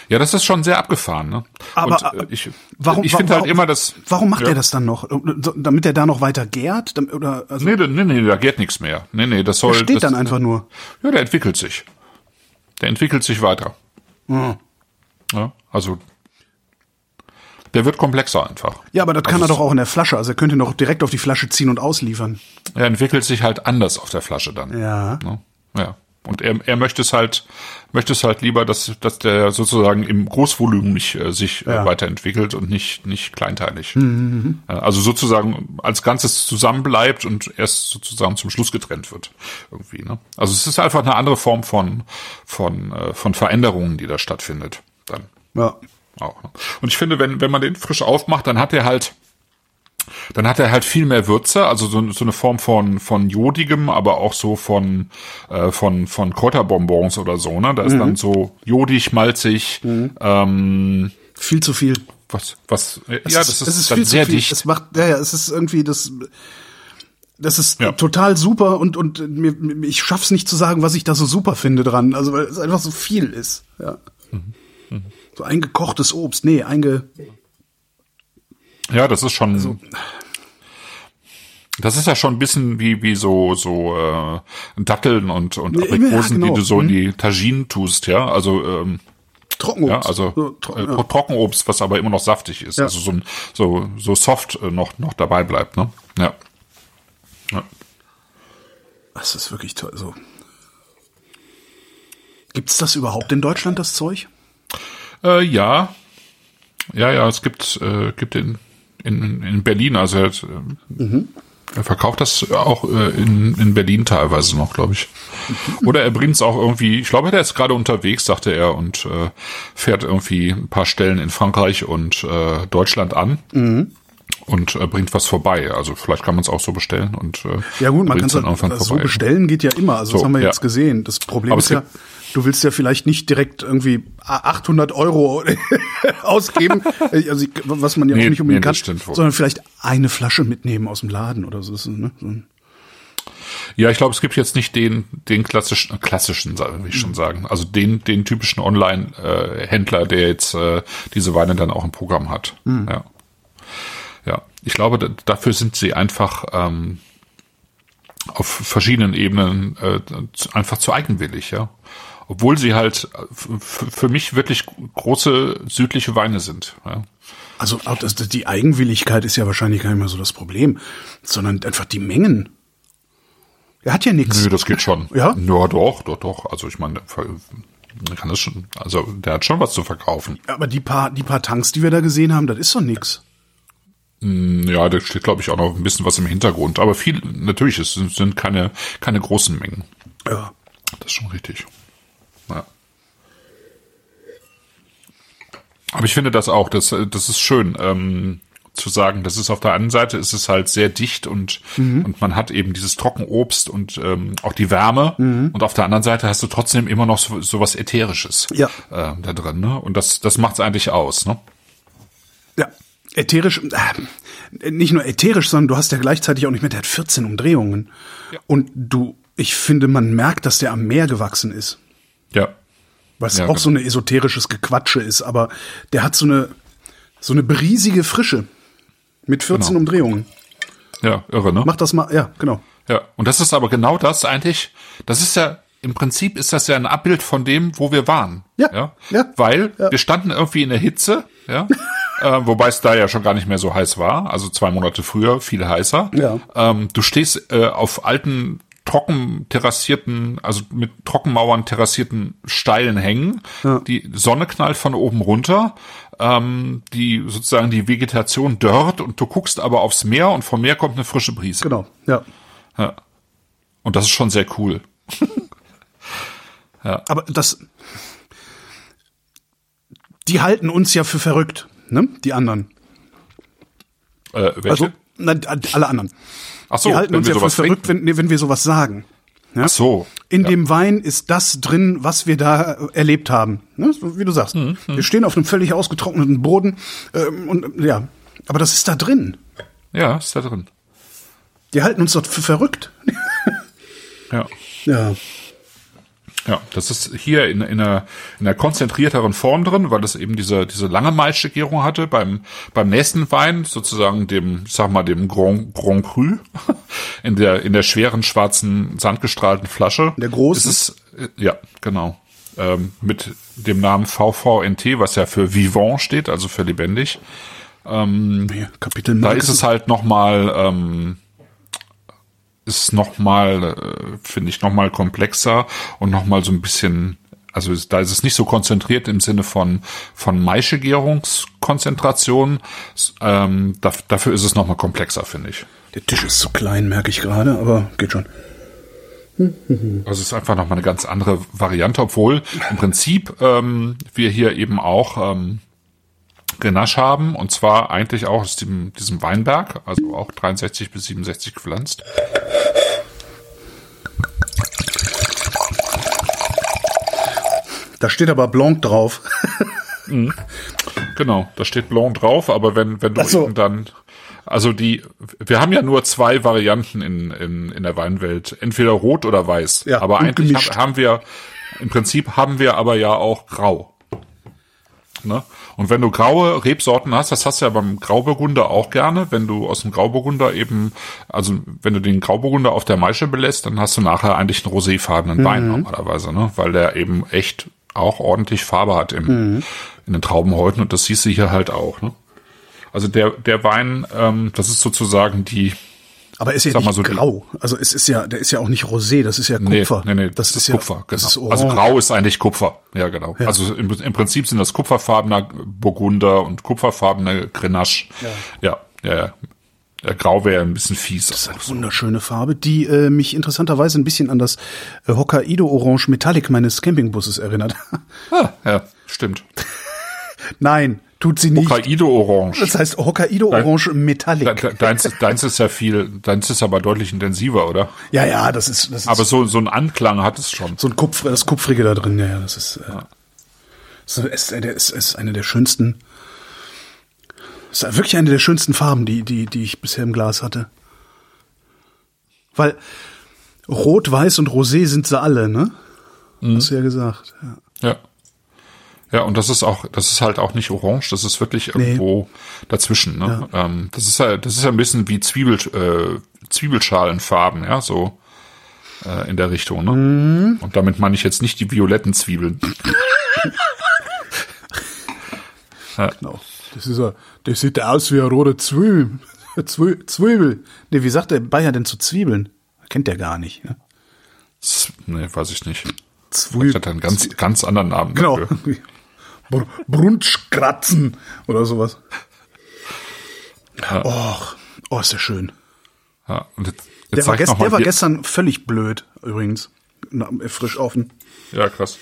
S4: Ja, das ist schon sehr abgefahren. Ne?
S3: Aber,
S4: und, äh, ich,
S3: Warum,
S4: ich finde halt immer das.
S3: Warum macht
S4: Ja.
S3: er das dann noch? So, Damit er da noch weiter gärt? Oder, also,
S4: Nee, nee, nee, da geht nichts mehr. Nee, nee, das soll.
S3: steht
S4: das,
S3: dann einfach nur.
S4: Ja, der entwickelt sich. Der entwickelt sich weiter.
S3: Hm.
S4: Ja, also der wird komplexer einfach.
S3: Ja, aber das kann
S4: Also
S3: er doch auch in der Flasche. Also er könnte ihn doch direkt auf die Flasche ziehen und ausliefern.
S4: Er entwickelt sich halt anders auf der Flasche dann.
S3: Ja.
S4: Ne? Ja. Und er, er möchte es halt, möchte es halt lieber, dass, dass der sozusagen im Großvolumen nicht, äh, sich
S3: Ja.
S4: äh, weiterentwickelt und nicht, nicht kleinteilig.
S3: Mhm,
S4: Äh, Also sozusagen als Ganzes zusammenbleibt und erst sozusagen zum Schluss getrennt wird. Irgendwie, ne? Also es ist einfach eine andere Form von, von, äh, von Veränderungen, die da stattfindet. Dann
S3: Ja.
S4: auch. Ne? Und ich finde, wenn, wenn man den frisch aufmacht, dann hat er halt, dann hat er halt viel mehr Würze, also so, so eine Form von, von jodigem, aber auch so von, äh, von, von Kräuterbonbons oder so, ne? Da ist dann so jodig, malzig, ähm,
S3: Viel zu viel.
S4: was, was, äh,
S3: Es
S4: ja, das ist,
S3: es ist
S4: dann
S3: viel
S4: sehr
S3: zu viel.
S4: dicht.
S3: Es macht, ja, ja, es ist irgendwie das, das ist
S4: Ja.
S3: total super und, und mir, mir- ich schaff's nicht zu sagen, was ich da so super finde dran. Also, weil es einfach so viel ist. Ja.
S4: Mhm.
S3: So eingekochtes Obst. Nee, einge,
S4: Ja, das ist schon. das ist ja schon ein bisschen wie wie so so äh, Datteln und und
S3: Ja,
S4: Aprikosen,
S3: genau.
S4: die du so in die Taginen tust, ja. Also ähm,
S3: Trockenobst.
S4: ja, also
S3: So,
S4: äh,
S3: ja.
S4: Trockenobst, was aber immer noch saftig ist,
S3: Ja.
S4: also so so so soft äh, noch noch dabei bleibt, ne? Ja. ja.
S3: Das ist wirklich toll. So. Gibt's das überhaupt in Deutschland, das Zeug?
S4: Äh, ja, ja, ja, es gibt äh, gibt in in, in Berlin, also er, äh, er verkauft das auch äh, in, in Berlin teilweise noch, glaube ich. Oder er bringt es auch irgendwie, ich glaube, er ist gerade unterwegs, sagte er, und äh, fährt irgendwie ein paar Stellen in Frankreich und äh, Deutschland an. Und äh, bringt was vorbei. Also vielleicht kann man es auch so bestellen und äh,
S3: Ja gut, man kann es
S4: irgendwann
S3: so bestellen, geht ja immer. Also das
S4: So,
S3: haben wir
S4: ja.
S3: jetzt gesehen. Das Problem
S4: Aber
S3: ist ja, du willst ja vielleicht nicht direkt irgendwie 800 Euro ausgeben, also was man ja
S4: Nee,
S3: auch nicht unbedingt
S4: nee,
S3: kann, sondern vielleicht eine Flasche mitnehmen aus dem Laden oder so. Ne? so
S4: Ja, ich glaube, es gibt jetzt nicht den, den klassischen, klassischen, will ich schon sagen. Also den, den typischen Online-Händler, der jetzt äh, diese Weine dann auch im Programm hat. Ja. Ja. Ich glaube, da, dafür sind sie einfach ähm, auf verschiedenen Ebenen äh, einfach zu eigenwillig, ja. Obwohl sie halt äh, für mich wirklich große südliche Weine sind. Ja.
S3: Also auch das, die Eigenwilligkeit ist ja wahrscheinlich gar nicht mehr so das Problem, sondern einfach die Mengen. Er hat ja nichts.
S4: Nö, das geht schon.
S3: Ja?
S4: Ja, doch, doch, doch. Also ich meine, der kann das schon, also der hat schon was zu verkaufen.
S3: Aber die paar, die paar Tanks, die wir da gesehen haben, das ist doch nix.
S4: Ja, da steht, glaube ich, auch noch ein bisschen was im Hintergrund. Aber viel, natürlich, es sind, sind keine, keine großen Mengen.
S3: Ja.
S4: Das ist schon richtig. Ja. Aber ich finde das auch, das, das ist schön, ähm, zu sagen, das ist auf der einen Seite ist es halt sehr dicht und, und man hat eben dieses Trockenobst und ähm, auch die Wärme und auf der anderen Seite hast du trotzdem immer noch so, so was Ätherisches
S3: Ja.
S4: äh, da drin, ne? Und das, das macht's eigentlich aus, ne?
S3: Ja, ätherisch, äh, nicht nur ätherisch, sondern du hast ja gleichzeitig auch nicht mehr, der hat 14 Umdrehungen.
S4: Ja.
S3: Und du, ich finde, man merkt, dass der am Meer gewachsen ist.
S4: Ja.
S3: Was
S4: Ja,
S3: auch
S4: genau.
S3: so eine esoterisches Gequatsche ist, aber der hat so eine, so eine briesige Frische. Mit 14
S4: Genau.
S3: Umdrehungen.
S4: Ja, irre, ne?
S3: Mach das mal, ja, genau.
S4: Ja, und das ist aber genau das eigentlich, das ist ja, im Prinzip ist das ja ein Abbild von dem, wo wir waren.
S3: Ja,
S4: ja.
S3: ja,
S4: Weil
S3: ja.
S4: wir standen irgendwie in der Hitze, ja. äh, wobei es da ja schon gar nicht mehr so heiß war, also zwei Monate früher viel heißer.
S3: Ja.
S4: Ähm, du stehst äh, auf alten trocken terrassierten, also mit Trockenmauern terrassierten steilen Hängen. Die Sonne knallt von oben runter, ähm, die sozusagen die Vegetation dörrt und du guckst aber aufs Meer und vom Meer kommt eine frische Brise.
S3: Genau, ja.
S4: Ja. Und das ist schon sehr cool.
S3: Aber das, die halten uns ja für verrückt, ne? Die anderen.
S4: Äh, welche?
S3: Also, nein, alle anderen.
S4: Ach so,
S3: die halten
S4: wenn
S3: uns
S4: wir
S3: ja für verrückt,
S4: trinken.
S3: wenn, wenn wir sowas sagen. Ja?
S4: Ach so.
S3: In
S4: ja.
S3: dem Wein ist das drin, was wir da äh, erlebt haben. Ne? So Wie du sagst.
S4: Mhm,
S3: Wir stehen auf einem völlig ausgetrockneten Boden ähm, und ja, aber das ist da drin.
S4: Ja, ist da drin.
S3: Die halten uns doch für verrückt.
S4: Ja.
S3: Ja.
S4: Ja, das ist hier in, in, einer, in einer konzentrierteren Form drin, weil es eben diese, diese lange Maistegierung hatte. Beim, beim nächsten Wein, sozusagen dem, sag mal, dem Grand, Grand Cru, in der, in der schweren, schwarzen, sandgestrahlten Flasche.
S3: Der großen?
S4: Ist es, äh, ja, genau. Ähm, mit dem Namen VVNT, was ja für Vivant steht, also für lebendig.
S3: Hier, Kapitel
S4: Da ist es halt noch mal ähm, ist noch mal äh, finde ich noch mal komplexer und noch mal so ein bisschen also da ist es nicht so konzentriert im Sinne von von Maischegärungskonzentration ähm, da, dafür ist es noch mal komplexer finde ich
S3: Der Tisch ist zu klein, merke ich gerade, aber geht schon.
S4: also es ist einfach noch mal eine ganz andere Variante obwohl im Prinzip ähm, wir hier eben auch ähm, Grenache haben und zwar eigentlich auch aus dem, diesem Weinberg, also auch 63 bis 67 gepflanzt.
S3: Da steht aber Blanc drauf.
S4: Genau, da steht Blanc drauf, aber wenn, wenn du
S3: so.
S4: eben dann, also die, wir haben ja nur zwei Varianten in, in, in der Weinwelt, entweder rot oder weiß.
S3: Ja,
S4: aber eigentlich hab, haben wir, im Prinzip haben wir aber ja auch grau. Ne? Und wenn du graue Rebsorten hast, das hast du ja beim Grauburgunder auch gerne, wenn du aus dem Grauburgunder eben, also wenn du den Grauburgunder auf der Maische belässt, dann hast du nachher eigentlich einen roséfarbenen Wein
S3: Mhm.
S4: normalerweise, ne? weil der eben echt auch ordentlich Farbe hat im,
S3: Mhm.
S4: in den Traubenhäuten und das siehst du hier halt auch. Ne? Also der, der Wein, ähm, das ist sozusagen die,
S3: Aber ist ja
S4: Sag
S3: nicht
S4: so
S3: grau. Also es ist ja, der ist ja auch nicht rosé, das ist ja
S4: Nee,
S3: Kupfer.
S4: nee, nee, das, ist,
S3: ja,
S4: Kupfer,
S3: Das
S4: genau.
S3: ist orange.
S4: also grau ist eigentlich Kupfer. Ja, genau. Also im, im Prinzip sind das kupferfarbener Burgunder und kupferfarbene Grenache. Ja, ja, ja. Der Grau wäre ein bisschen fies.
S3: Das ist eine wunderschöne Farbe, die äh, mich interessanterweise ein bisschen an das äh, Hokkaido Orange Metallic meines Campingbusses erinnert.
S4: Ah, ja, stimmt.
S3: Nein, tut sie nicht.
S4: Hokkaido Orange.
S3: Das heißt Hokkaido Orange
S4: De-
S3: Metallic.
S4: de- Deins, ist- deins ist ja viel, deins ist aber deutlich intensiver, oder?
S3: Ja, ja, das ist, das ist
S4: Aber so, so ein Anklang hat es schon.
S3: so ein Kupfer, das Kupfrige da drin. Ja, ja, das ist, äh, so, ist, ist, ist, ist eine der schönsten. Ist wirklich eine der schönsten Farben, die, die, die ich bisher im Glas hatte. Weil Rot, Weiß und Rosé sind sie alle, ne? Hast du ja gesagt. Ja.
S4: Ja. Ja, und das ist auch, das ist halt auch nicht orange, das ist wirklich irgendwo dazwischen. Ne? Ähm, das ist ja, das ist ja ein bisschen wie Zwiebel, äh, Zwiebelschalenfarben, ja, so äh, in der Richtung. Ne?
S3: Mhm.
S4: Und damit meine ich jetzt nicht die violetten Zwiebeln.
S3: Genau. Das ist ja, das sieht aus wie eine rote Zwiebel. Zwiebel. Zwiebel. Nee, wie sagt der Bayer denn zu Zwiebeln? Kennt der gar nicht. Ne?
S4: Nee, weiß ich nicht.
S3: Zwiebel.
S4: Hat einen ganz, ganz anderen Namen.
S3: Genau.
S4: Dafür.
S3: Br Brunschkratzen oder sowas.
S4: Ja.
S3: Och, oh, ist der schön.
S4: Ja, und jetzt, jetzt
S3: Der war, gest der war gestern völlig blöd, übrigens. Na, frisch offen.
S4: Ja, krass.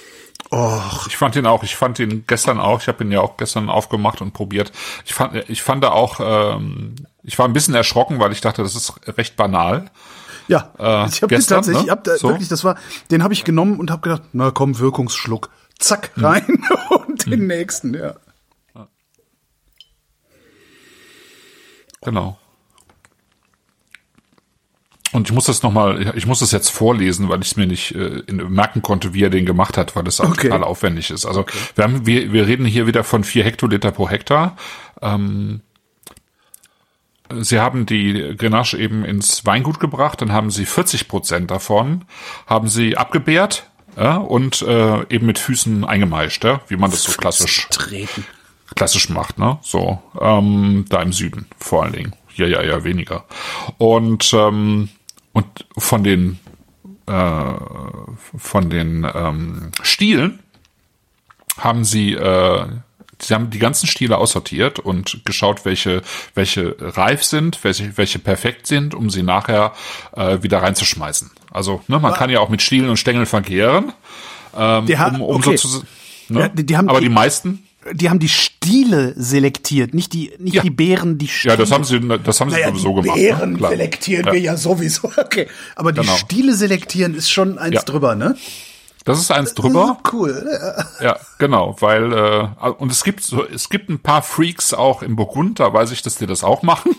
S3: Och,
S4: Ich fand ihn auch, ich fand ihn gestern auch, ich habe ihn ja auch gestern aufgemacht und probiert. Ich fand, ich fand da auch, ähm, ich war ein bisschen erschrocken, weil ich dachte, das ist recht banal.
S3: ja.
S4: Äh,
S3: ich habe tatsächlich,
S4: ne?
S3: hab da
S4: So?
S3: wirklich, das war, den habe ich genommen und habe gedacht, na komm, Wirkungsschluck. Zack,
S4: Hm.
S3: rein und den nächsten, ja.
S4: Genau. Und ich muss das nochmal, ich muss das jetzt vorlesen, weil ich es mir nicht äh, merken konnte, wie er den gemacht hat, weil das auch
S3: Okay.
S4: total aufwendig ist. Also wir, haben, wir, wir reden hier wieder von vier Hektoliter pro Hektar. Ähm, Sie haben die Grenache eben ins Weingut gebracht, dann haben Sie 40 Prozent davon, haben Sie abgebärt ja, und äh, eben mit Füßen eingemeischt, ja, wie man das so klassisch
S3: Treten.
S4: klassisch macht, ne? So, ähm, da im Süden vor allen Dingen. Hier ja eher weniger. Und ähm, und von den äh, von den ähm, Stielen haben sie äh, sie haben die ganzen Stiele aussortiert und geschaut, welche welche reif sind, welche welche perfekt sind, um sie nachher äh, wieder reinzuschmeißen. Also ne, man kann ja auch mit Stielen und Stängeln verkehren, ähm,
S3: Die haben-
S4: um, um
S3: okay.
S4: sozusagen. Ne?
S3: Ja, die- die haben
S4: Aber
S3: die-
S4: die meisten
S3: Die haben die Stiele selektiert, nicht die, nicht
S4: Ja.
S3: die Beeren, die Stiele.
S4: Ja, das haben sie, das haben sie
S3: naja,
S4: sowieso
S3: die
S4: gemacht.
S3: Beeren
S4: ne?
S3: Selektieren
S4: Ja.
S3: wir ja sowieso. Okay. Aber die
S4: Genau.
S3: Stiele selektieren ist schon eins
S4: Ja.
S3: drüber, ne?
S4: Das ist eins drüber.
S3: Cool.
S4: Ja, genau, weil äh, und es gibt so, es gibt ein paar Freaks auch im Burgund, da weiß ich, dass die das auch machen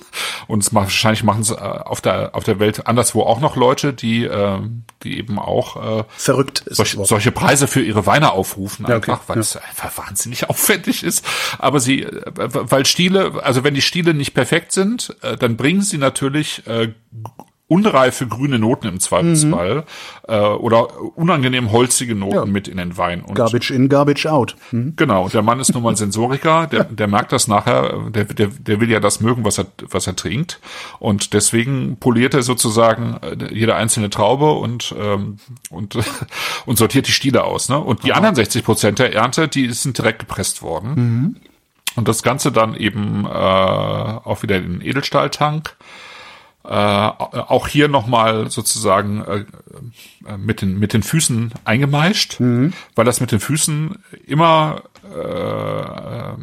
S4: und es macht, wahrscheinlich machen es äh, auf der auf der Welt anderswo auch noch Leute, die äh, die eben auch äh,
S3: Verrückt ist das
S4: solche, Preise für ihre Weine aufrufen,
S3: Ja, okay,
S4: einfach, weil
S3: ja.
S4: es einfach wahnsinnig aufwendig ist. Aber sie, äh, weil Stiele, also wenn die Stiele nicht perfekt sind, äh, dann bringen sie natürlich äh, unreife grüne Noten im Zweifelsfall äh, oder unangenehm holzige Noten
S3: Mhm. Ja.
S4: mit in den Wein. Und
S3: Garbage in, garbage out. Hm.
S4: Genau, und der Mann ist nun mal Sensoriker, der, der merkt das nachher, der, der, der will ja das mögen, was er, was er trinkt. Und deswegen poliert er sozusagen äh, jede einzelne Traube und, ähm, und, und sortiert die Stiele aus. Ne? Und die anderen 60 Prozent der Ernte, die sind direkt gepresst worden. Und das Ganze dann eben äh, auch wieder in den Edelstahltank. Äh, auch hier nochmal sozusagen äh, äh, mit, den, mit den Füßen eingemeischt, weil das mit den Füßen immer äh,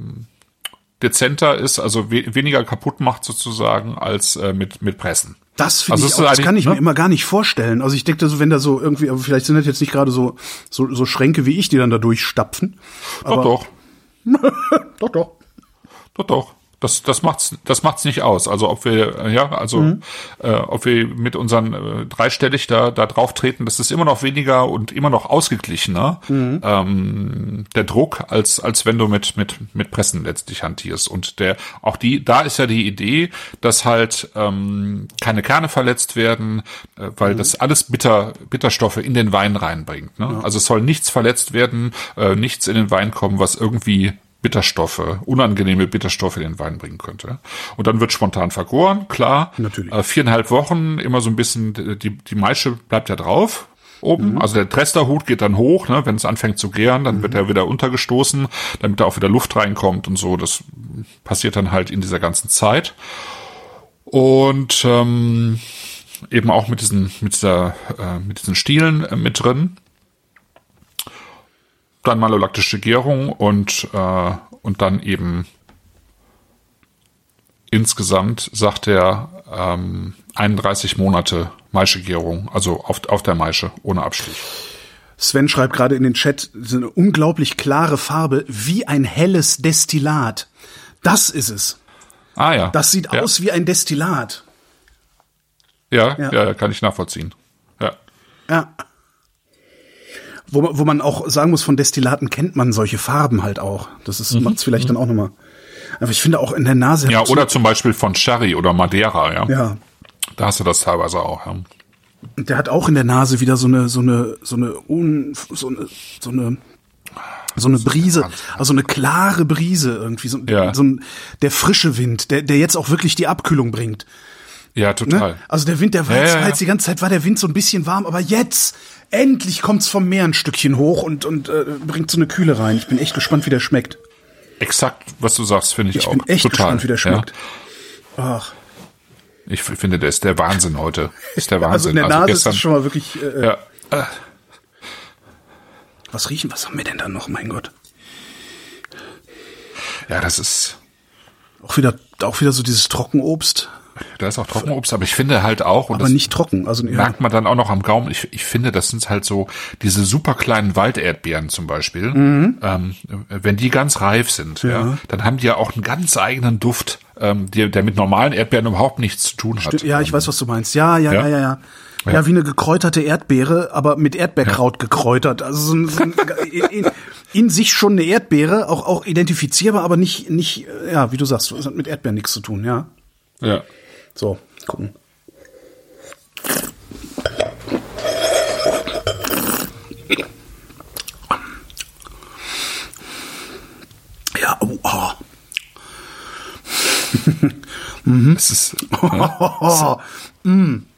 S4: dezenter ist, also we weniger kaputt macht sozusagen als äh, mit, mit Pressen.
S3: Das finde
S4: Also
S3: ich auch, das kann ich
S4: ne?
S3: mir immer gar nicht vorstellen. Also ich denke, so, wenn da so irgendwie, aber vielleicht sind das jetzt nicht gerade so, so, so Schränke wie ich, die dann da durchstapfen.
S4: Doch, doch.
S3: Doch, doch.
S4: Doch, doch. Das, das macht's, das macht's nicht aus. Also ob wir, ja, also
S3: Mhm.
S4: äh, ob wir mit unseren äh, dreistellig da, da drauf treten, das ist immer noch weniger und immer noch ausgeglichener
S3: Mhm.
S4: ähm, der Druck, als als wenn du mit mit mit Pressen letztlich hantierst. Und der auch die, da ist ja die Idee, dass halt ähm, keine Kerne verletzt werden, äh, weil
S3: Mhm.
S4: das alles bitter Bitterstoffe in den Wein reinbringt. Ne? Also es soll nichts verletzt werden, äh, nichts in den Wein kommen, was irgendwie Bitterstoffe, unangenehme Bitterstoffe in den Wein bringen könnte. Und dann wird spontan vergoren, klar.
S3: Natürlich.
S4: Äh, viereinhalb Wochen, immer so ein bisschen, die, die Maische bleibt ja drauf. Oben, also der Tresterhut geht dann hoch, ne? wenn es anfängt zu gären, dann wird er wieder untergestoßen, damit da auch wieder Luft reinkommt und so. Das passiert dann halt in dieser ganzen Zeit. Und ähm, eben auch mit diesen, mit dieser, äh, mit diesen Stielen äh, mit drin dann malolaktische Gärung und, äh, und dann eben insgesamt, sagt er, ähm, 31 Monate Maischegärung, also auf, auf der Maische, ohne Abstrich.
S3: Sven schreibt gerade in den Chat, so eine unglaublich klare Farbe, wie ein helles Destillat. Das ist es.
S4: Ah ja.
S3: Das sieht
S4: ja.
S3: aus wie ein Destillat.
S4: Ja,
S3: Ja.
S4: ja, ja, kann ich nachvollziehen. Ja.
S3: Ja. Wo, man- wo man auch sagen muss, von Destillaten kennt man solche Farben halt auch. Das ist, macht's vielleicht dann auch nochmal. Aber ich finde auch in der Nase.
S4: Mhm. Ja, oder zum Beispiel von Sherry oder Madeira, ja.
S3: Ja.
S4: Da hast du das teilweise auch, ja.
S3: Und der hat auch in der Nase wieder so eine, so eine, so eine, un, so eine, so eine, so eine Brise, also eine klare Brise irgendwie, so,
S4: Ja.
S3: so ein, der frische Wind, der, der jetzt auch wirklich die Abkühlung bringt.
S4: Ja,
S3: Ne?
S4: total.
S3: Also der Wind, der war
S4: Ja,
S3: jetzt,
S4: ja, ja.
S3: die ganze Zeit war der Wind so ein bisschen warm, aber jetzt endlich kommt's vom Meer ein Stückchen hoch und und äh, bringt so eine Kühle rein. Ich bin echt gespannt, wie der schmeckt.
S4: Exakt, was du sagst, finde ich,
S3: Ich
S4: auch.
S3: bin echt
S4: total.
S3: gespannt, wie der schmeckt. Ach,
S4: Ich finde, der ist der Wahnsinn heute. Ist der Wahnsinn.
S3: also in der Nase ist
S4: gestern,
S3: das schon mal wirklich. Äh,
S4: ja,
S3: Was riechen? Was haben wir denn da noch? Mein Gott,
S4: ja, das ist,
S3: auch wieder, auch wieder so dieses Trockenobst,
S4: da ist auch Trockenobst, aber ich finde halt auch, und
S3: aber
S4: das
S3: nicht trocken. Also ja.
S4: merkt man dann auch noch am Gaumen, ich, ich finde, das sind halt so diese super kleinen Walderdbeeren zum Beispiel.
S3: Mhm.
S4: Ähm, wenn die ganz reif sind, ja. dann haben die ja auch einen ganz eigenen Duft. ähm, der, der mit normalen Erdbeeren überhaupt nichts zu tun hat.
S3: Ja, ich weiß, was du meinst. Ja, ja, ja,
S4: Ja?
S3: ja, ja. Ja,
S4: Ja.
S3: wie eine gekräuterte Erdbeere, aber mit Erdbeerkraut gekräutert. Also so ein, so ein, in, in sich schon eine Erdbeere, auch auch identifizierbar, aber nicht nicht ja, wie du sagst, es hat mit Erdbeeren nichts zu tun, ja.
S4: Ja.
S3: So, gucken. Ja, oh, oh.
S4: Es ist, ja,
S3: oh.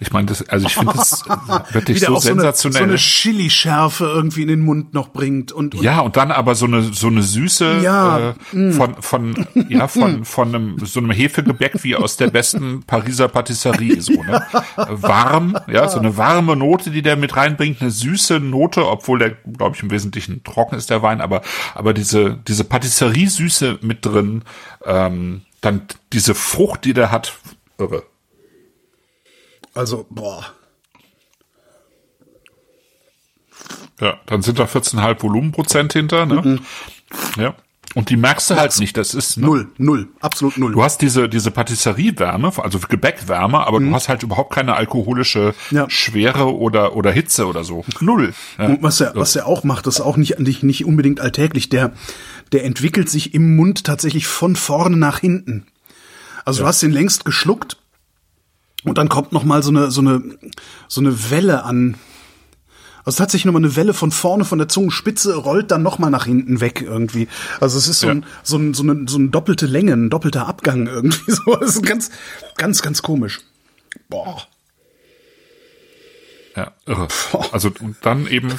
S4: ich meine, das, also ich finde das wirklich so
S3: auch so eine, so
S4: sensationell.
S3: eine Chili-Schärfe irgendwie in den Mund noch bringt und, und
S4: ja, und dann aber so eine so eine Süße
S3: Ja,
S4: äh, von von ja von von einem so einem Hefegebäck wie aus der besten Pariser Patisserie so ne? Warm ja so eine warme Note die der mit reinbringt eine süße Note obwohl der glaube ich im Wesentlichen trocken ist der Wein aber aber diese diese Patisserie Süße mit drin ähm, dann diese Frucht die der hat irre
S3: also boah.
S4: Ja, dann sind da 14,5 Volumenprozent hinter, ne? Ja. Und die merkst du halt nicht, das ist, ne?
S3: Null, null, absolut null.
S4: Du hast diese, diese Patisseriewärme, also Gebäckwärme, aber du hast halt überhaupt keine alkoholische
S3: Ja.
S4: Schwere oder, oder Hitze oder so. Null. Ja.
S3: Und was er, was er auch macht, ist auch nicht, nicht, nicht unbedingt alltäglich. Der, der entwickelt sich im Mund tatsächlich von vorne nach hinten. Also du hast den längst geschluckt und dann kommt noch mal so eine, so eine, so eine Welle an. Also tatsächlich nochmal eine Welle von vorne, von der Zungenspitze, rollt dann noch mal nach hinten weg irgendwie. Also es ist so,
S4: Ja.
S3: ein, so, ein, so, eine, so eine doppelte Länge, ein doppelter Abgang irgendwie. So, das ist ganz, ganz, ganz komisch. Boah.
S4: Ja, irre. Also und dann eben,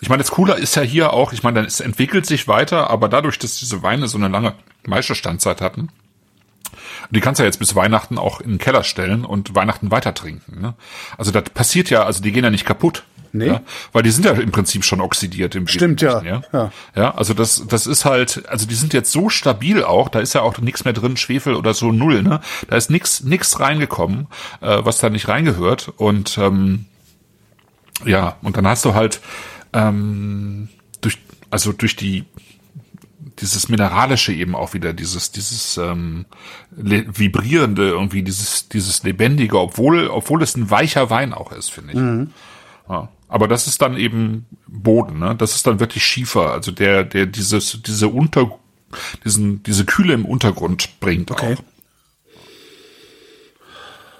S4: ich meine, das Coole ist ja hier auch, ich meine, es entwickelt sich weiter, aber dadurch, dass diese Weine so eine lange Meisterstandzeit hatten, die kannst du ja jetzt bis Weihnachten auch in den Keller stellen und Weihnachten weiter trinken. Ne? Also das passiert ja, also die gehen ja nicht kaputt.
S3: Nee.
S4: Ja? Weil die sind ja im Prinzip schon oxidiert im
S3: Stimmt, ja. Ja.
S4: ja. Ja, also das, das ist halt, also die sind jetzt so stabil auch, da ist ja auch nichts mehr drin, Schwefel oder so null, ne? Da ist nix, nix reingekommen, äh, was da nicht reingehört. Und ähm, ja, und dann hast du halt ähm, durch, also durch die dieses mineralische eben auch wieder, dieses dieses ähm, vibrierende irgendwie, dieses dieses lebendige, obwohl obwohl es ein weicher Wein auch ist, finde ich. Ja. Aber das ist dann eben Boden, ne? Das ist dann wirklich Schiefer, also der der dieses diese unter diesen diese Kühle im Untergrund bringt
S3: Okay.
S4: auch.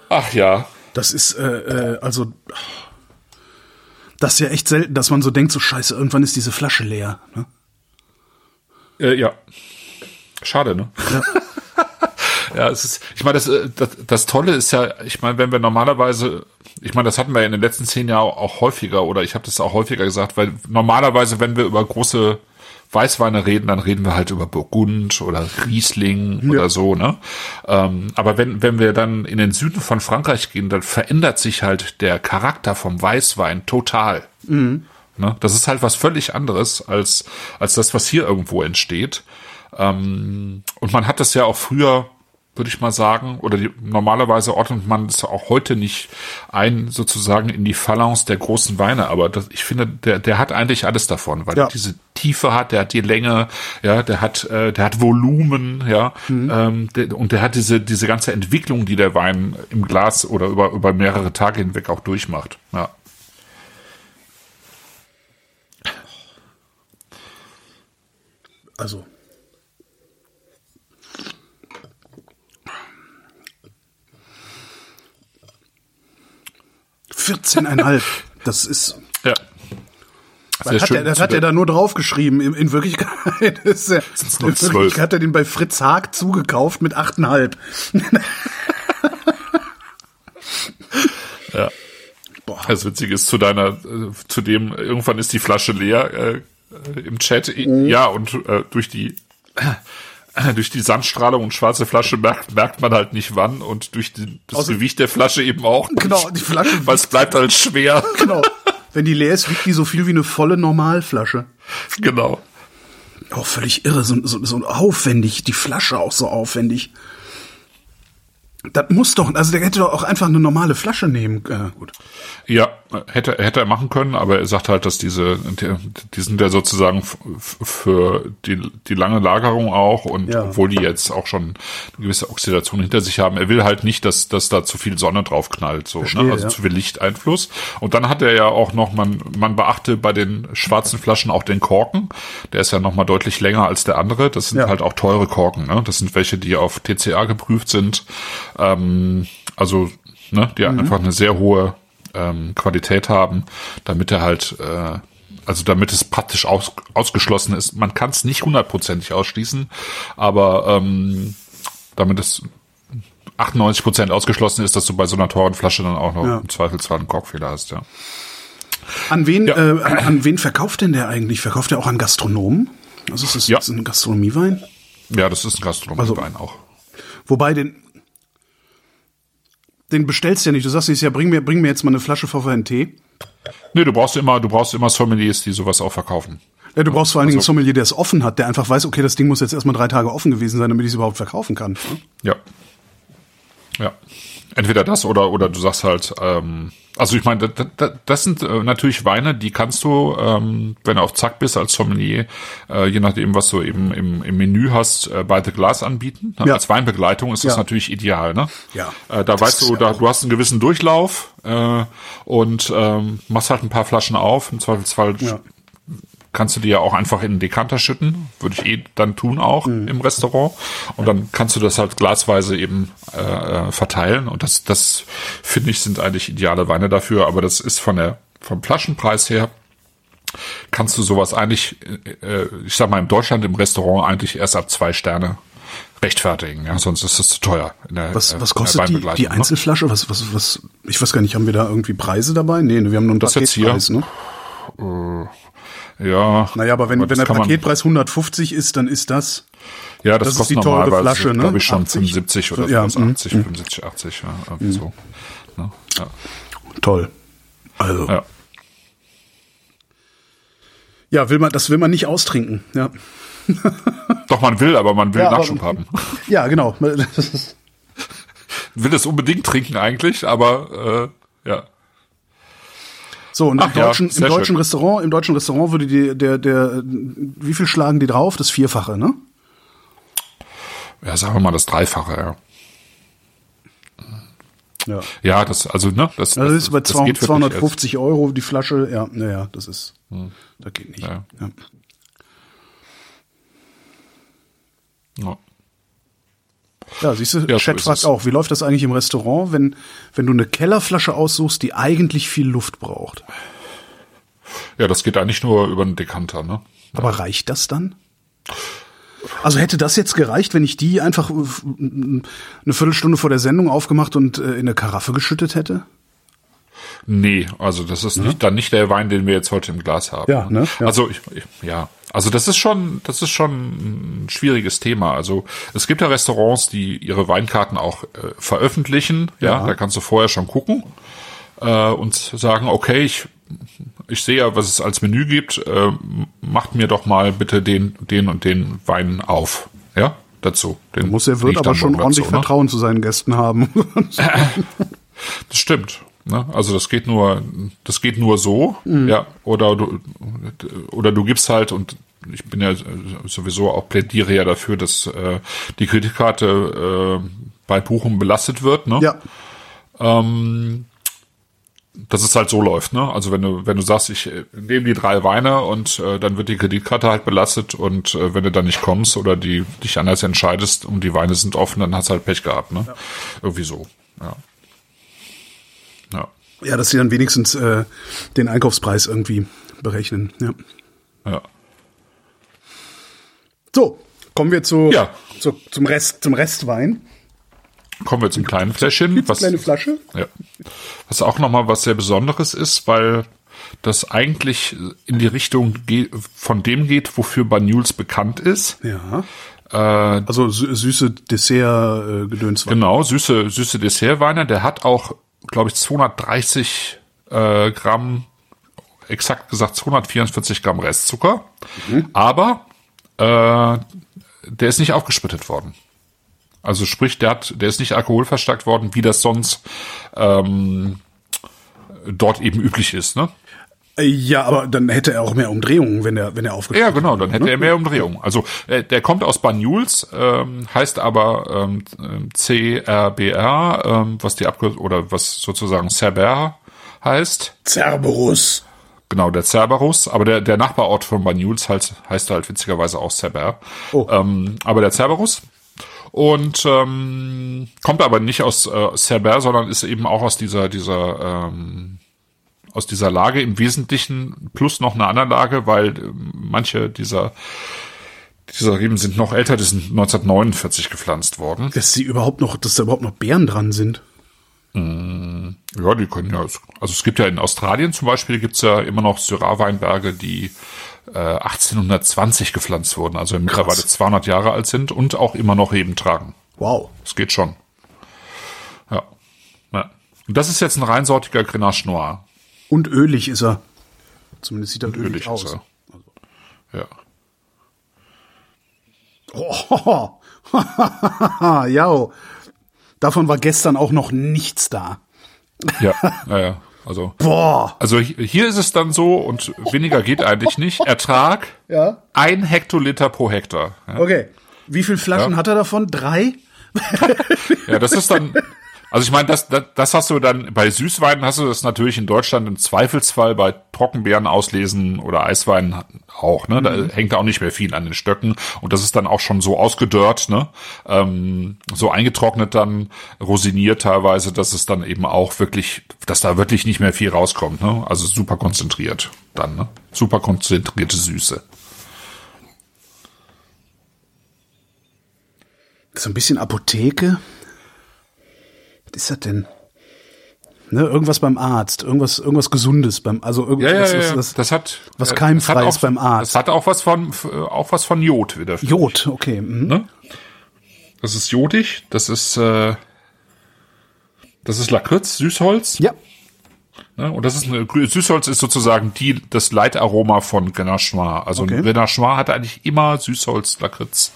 S4: Ach ja,
S3: Das ist, äh, äh, also, das ist ja echt selten, dass man so denkt, so scheiße, irgendwann ist diese Flasche leer. Ne?
S4: Äh, ja. Schade, ne? Ja. es ist, ich meine, das, äh, das, das Tolle ist ja, ich meine, wenn wir normalerweise, ich meine, das hatten wir ja in den letzten zehn Jahren auch häufiger, oder ich habe das auch häufiger gesagt, weil normalerweise, wenn wir über große Weißweine reden, dann reden wir halt über Burgund oder Riesling oder so, ne? Ähm, aber wenn, wenn wir dann in den Süden von Frankreich gehen, dann verändert sich halt der Charakter vom Weißwein total. Ne? Das ist halt was völlig anderes als, als das, was hier irgendwo entsteht. Ähm, und man hat das ja auch früher, würde ich mal sagen, oder die, normalerweise ordnet man das auch heute nicht ein, sozusagen in die Phalanx der großen Weine. Aber das, ich finde, der, der hat eigentlich alles davon, weil
S3: Ja.
S4: er diese Tiefe hat, der hat die Länge, ja, der hat, äh, der hat Volumen, ja, ähm, der, und der hat diese, diese ganze Entwicklung, die der Wein im Glas oder über, über mehrere Tage hinweg auch durchmacht. Ja.
S3: Also. Vierzehneinhalb. Das ist.
S4: Ja.
S3: Was hat, er, das hat er da nur draufgeschrieben. In, in Wirklichkeit ist er, in. Wirklichkeit hat er den bei Fritz Haag zugekauft mit achteinhalb.
S4: Ja.
S3: Boah.
S4: Das Witzige ist zu deiner, äh, zu dem, irgendwann ist die Flasche leer äh, äh, im Chat.
S3: Mhm.
S4: Ja, und äh, durch die äh, durch die Sandstrahlung und schwarze Flasche merkt, merkt man halt nicht wann und durch die, das
S3: Außer-
S4: Gewicht der Flasche eben auch. nicht.
S3: Genau, die Flasche
S4: Weil es bleibt halt schwer.
S3: Genau. Wenn die leer ist, wiegt die so viel wie eine volle Normalflasche.
S4: genau.
S3: Auch völlig irre, so, so, so aufwendig, die Flasche auch so aufwendig. Das muss doch, also der hätte doch auch einfach eine normale Flasche nehmen. Äh, gut.
S4: Ja, hätte, hätte er machen können, aber er sagt halt, dass diese, die, sind ja sozusagen für die, die lange Lagerung auch und ja. obwohl die jetzt auch schon eine gewisse Oxidation hinter sich haben, er will halt nicht, dass, dass da zu viel Sonne drauf knallt, so, ne? Verstehe, ne? also ja. zu viel Lichteinfluss. Und dann hat er ja auch noch, man, man beachte bei den schwarzen Flaschen auch den Korken. Der ist ja noch mal deutlich länger als der andere. Das sind ja. halt auch teure Korken, ne? Das sind welche, die auf TCA geprüft sind. Ähm, also, ne, die mhm. einfach eine sehr hohe ähm, Qualität haben, damit er halt, äh, also damit es praktisch aus, ausgeschlossen ist. Man kann es nicht hundertprozentig ausschließen, aber ähm, damit es 98 Prozent ausgeschlossen ist, dass du bei so einer teuren Flasche dann auch noch ja. im Zweifelsfall einen Korkfehler hast, ja.
S3: An wen, ja. äh, an, an, wen verkauft denn der eigentlich? Verkauft er auch an Gastronomen? Also ist das ja. ein Gastronomiewein?
S4: Ja, das ist ein Gastronomiewein also, auch.
S3: Wobei den, den bestellst du ja nicht. Du sagst nicht, ja, bring mir, bring mir jetzt mal eine Flasche VVNT.
S4: Nee, du brauchst immer, du brauchst immer Sommeliers, die sowas auch verkaufen.
S3: Ja, du brauchst vor allen Dingen also, einen Sommelier, der es offen hat, der einfach weiß, okay, das Ding muss jetzt erstmal drei Tage offen gewesen sein, damit ich es überhaupt verkaufen kann. Ne?
S4: Ja. Ja. Entweder das oder, oder du sagst halt, ähm, also ich meine, das, das sind äh, natürlich Weine, die kannst du, ähm, wenn du auf Zack bist als Sommelier, äh, je nachdem, was du eben im, im Menü hast, äh, bei The Glass anbieten. Ja. Als Weinbegleitung ist das ja. natürlich ideal. Ne?
S3: Ja.
S4: Äh, da weißt du, da, du hast einen gewissen Durchlauf äh, und ähm, machst halt ein paar Flaschen auf. Im Zweifelsfall ja kannst du die ja auch einfach in den Dekanter schütten, würde ich eh dann tun auch mhm. im Restaurant und dann kannst du das halt glasweise eben äh, äh, verteilen und das das finde ich sind eigentlich ideale Weine dafür, aber das ist von der vom Flaschenpreis her kannst du sowas eigentlich äh, ich sag mal in Deutschland im Restaurant eigentlich erst ab zwei Sterne rechtfertigen, ja, sonst ist das zu teuer.
S3: Der, was, was kostet die, die ne? Einzelflasche? Was, was, was, ich weiß gar nicht, haben wir da irgendwie Preise dabei? Nee, wir haben nur einen
S4: das Paketpreis, ne? Äh, ja.
S3: Naja, aber wenn, aber wenn der Paketpreis 150 ist, dann ist das.
S4: Ja, das, das kostet ist die teure Flasche, ne? glaube ich schon 80? 75 oder ja, 85, 75, 80, ja, irgendwie mhm. so. Ne? Ja.
S3: Toll. Also. Ja. Ja, will man, das will man nicht austrinken, ja.
S4: Doch, man will, aber man will ja, Nachschub aber, haben.
S3: Ja, genau.
S4: will das unbedingt trinken eigentlich, aber äh, ja.
S3: So, und Ach, im deutschen, ja, im deutschen Restaurant, im deutschen Restaurant würde die, der, der, wie viel schlagen die drauf? Das Vierfache, ne?
S4: Ja, sagen wir mal das Dreifache,
S3: ja. Ja.
S4: Ja, das, also, ne, das,
S3: also das ist bei das 200, 250 Euro die Flasche, ja, naja, das ist, hm. das geht nicht. Ja. ja. Ja. Ja, siehst du, ja, Chat so fragt auch, wie läuft das eigentlich im Restaurant, wenn, wenn du eine Kellerflasche aussuchst, die eigentlich viel Luft braucht?
S4: Ja, das geht eigentlich nur über einen Dekanter, ne?
S3: Aber ja. reicht das dann? Also hätte das jetzt gereicht, wenn ich die einfach eine Viertelstunde vor der Sendung aufgemacht und äh, in eine Karaffe geschüttet hätte?
S4: Nee, also das ist nicht, dann nicht der Wein, den wir jetzt heute im Glas haben.
S3: Ja, ne? Ja.
S4: Also ich, ja, also das ist schon, das ist schon ein schwieriges Thema. Also es gibt ja Restaurants, die ihre Weinkarten auch äh, veröffentlichen. Ja. ja, da kannst du vorher schon gucken äh, und sagen, okay, ich ich sehe ja, was es als Menü gibt. Äh, macht mir doch mal bitte den, den und den Wein auf. Ja, dazu.
S3: Den muss er wird aber schon ordentlich so, ne? Vertrauen zu seinen Gästen haben.
S4: das stimmt. Ne? Also das geht nur, das geht nur so, mhm. ja. Oder du, oder du gibst halt und ich bin ja sowieso auch plädiere ja dafür, dass äh, die Kreditkarte äh, bei Buchung belastet wird. Ne?
S3: Ja.
S4: Ähm, dass es halt so läuft, ne? Also wenn du wenn du sagst, ich äh, nehme die drei Weine und äh, dann wird die Kreditkarte halt belastet und äh, wenn du dann nicht kommst oder die dich anders entscheidest und die Weine sind offen, dann hast du halt Pech gehabt, ne? Ja. Irgendwie so. Ja.
S3: Ja. Ja, dass sie dann wenigstens äh, den Einkaufspreis irgendwie berechnen. Ja.
S4: Ja.
S3: So, kommen wir zu, ja. zu, zum Rest, zum Restwein.
S4: Kommen wir zum kleinen Fläschchen.
S3: Was, kleine Flasche.
S4: Ja. Was auch nochmal was sehr Besonderes ist, weil das eigentlich in die Richtung von dem geht, wofür Banyuls bekannt ist.
S3: Ja. Äh, also süße Dessert-Gedöns. Äh,
S4: genau, süße, süße Dessertweine. Der hat auch, glaube ich, 230 äh, Gramm, exakt gesagt 244 Gramm Restzucker. Mhm. Aber äh, der ist nicht aufgesprittet worden. Also sprich, der hat, der ist nicht alkoholverstärkt worden, wie das sonst ähm, dort eben üblich ist, ne?
S3: Ja, aber dann hätte er auch mehr Umdrehungen, wenn er, wenn er aufgestellt
S4: Ja, genau, dann hätte er mehr Umdrehungen. Also äh, der kommt aus Banyuls, ähm, heißt aber ähm, CRBR, ähm, was die Abkürzung oder was sozusagen Cerber heißt.
S3: Cerberus.
S4: Genau, der Cerberus, aber der, der Nachbarort von Banyuls heißt, heißt halt witzigerweise auch Cerber.
S3: Oh.
S4: Ähm, aber der Cerberus. Und ähm, kommt aber nicht aus äh, Cerber, sondern ist eben auch aus dieser, dieser ähm, aus dieser Lage im Wesentlichen plus noch eine andere Lage, weil äh, manche dieser dieser Reben sind noch älter, die sind 1949 gepflanzt worden.
S3: Dass sie überhaupt noch, dass da überhaupt noch Beeren dran sind.
S4: Ja, die können ja, also es gibt ja in Australien zum Beispiel, gibt's ja immer noch Syrah-Weinberge, die äh, 1820 gepflanzt wurden, also mittlerweile 200 Jahre alt sind und auch immer noch Reben tragen.
S3: Wow.
S4: Das geht schon. Ja. ja. Und das ist jetzt ein reinsortiger Grenache Noir.
S3: Und ölig ist er. Zumindest sieht er ölig,
S4: Ölig
S3: aus.
S4: ist er. Ja.
S3: Oh, ja. Davon war gestern auch noch nichts da.
S4: Ja, ja, ja. Also,
S3: Boah.
S4: also hi- hier ist es dann so und weniger geht eigentlich nicht. Ertrag
S3: Ja.
S4: ein Hektoliter pro Hektar. Ja,
S3: Okay. Wie viele Flaschen
S4: Ja.
S3: hat er davon? Drei?
S4: ja das ist dann, also ich meine, das, das, das hast du dann, bei Süßweinen hast du das natürlich in Deutschland im Zweifelsfall bei Trockenbeeren auslesen oder Eisweinen auch, ne? Da hängt auch nicht mehr viel an den Stöcken und das ist dann auch schon so ausgedörrt, ne? Ähm, so eingetrocknet dann, rosiniert teilweise, dass es dann eben auch wirklich, dass da wirklich nicht mehr viel rauskommt, ne? Also super konzentriert dann, ne? Super konzentrierte Süße.
S3: So ein bisschen Apotheke. Was ist das denn? Ne, irgendwas beim Arzt, irgendwas, irgendwas Gesundes beim, also irgendwas,
S4: Ja, ja,
S3: was,
S4: ja,
S3: was, was,
S4: das hat
S3: was
S4: äh,
S3: keimfrei
S4: das hat
S3: ist beim Arzt.
S4: Das hat auch was von auch was von Jod wieder.
S3: Jod, okay. Mhm.
S4: Ne? Das ist jodig, das ist äh, das ist Lakritz, Süßholz.
S3: Ja?
S4: Und das ist eine, Süßholz ist sozusagen die das Leitaroma von Grenache Noir. Also
S3: Okay.
S4: Grenache Noir hat eigentlich immer Süßholz, Lakritz.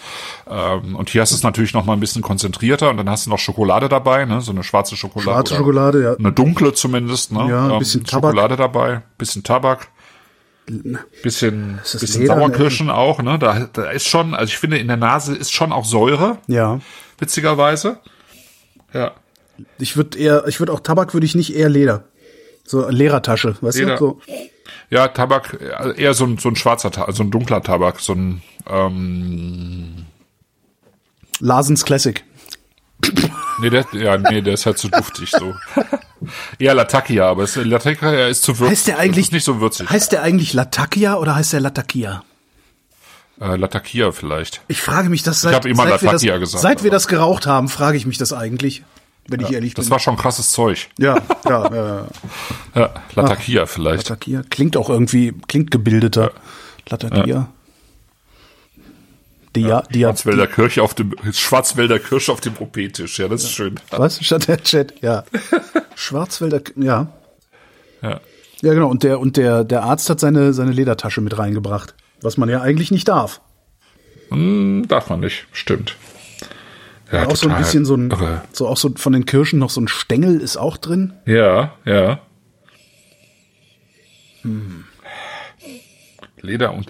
S4: Ähm, und hier hast du es natürlich noch mal ein bisschen konzentrierter und dann hast du noch Schokolade dabei, ne? so eine schwarze Schokolade.
S3: schwarze Schokolade, ja.
S4: Eine dunkle zumindest, ne?
S3: Ja, ein bisschen Tabak.
S4: Schokolade dabei, bisschen Tabak. Bisschen, bisschen
S3: Leder, ne?
S4: Sauerkirschen auch, ne? Da, da ist schon, also ich finde, in der Nase ist schon auch Säure,
S3: Ja.
S4: witzigerweise. Ja.
S3: Ich würde eher, ich würde auch Tabak würde ich nicht eher Leder. So Lehrertasche, weißt
S4: Leder.
S3: du? So.
S4: Ja, Tabak, äh, eher so ein, so ein schwarzer Tabak, so ein dunkler Tabak, so ein, ähm,
S3: Larsens Classic.
S4: nee, der, ja, nee, der ist halt zu duftig, so. eher Latakia, aber es, Latakia ist zu würzig.
S3: Heißt der eigentlich
S4: nicht so würzig.
S3: Heißt der eigentlich Latakia oder heißt der Latakia?
S4: Äh, Latakia vielleicht.
S3: Ich frage mich das seit,
S4: hab immer
S3: seit, wir, das,
S4: gesagt,
S3: seit wir das geraucht haben, frage ich mich das eigentlich, wenn ich ehrlich
S4: Das
S3: bin.
S4: war schon krasses Zeug.
S3: ja, ja, äh,
S4: Ja, Latakia vielleicht.
S3: Latakia klingt auch irgendwie klingt gebildeter. Latakia. Dia, Dia,
S4: Schwarzwälder Kirche auf dem Schwarzwälder Kirsch auf dem OP-Tisch. Ja, das ist schön.
S3: was statt der Chat? Ja. Schwarzwälder, ja.
S4: Ja.
S3: Ja, genau. Und der und der der Arzt hat seine seine Ledertasche mit reingebracht, was man ja eigentlich nicht darf.
S4: Hm, darf man nicht, stimmt. Ja,
S3: auch so ein bisschen so ein
S4: irre.
S3: so auch so von den Kirschen noch so ein Stängel ist auch drin.
S4: Ja, ja. Leder und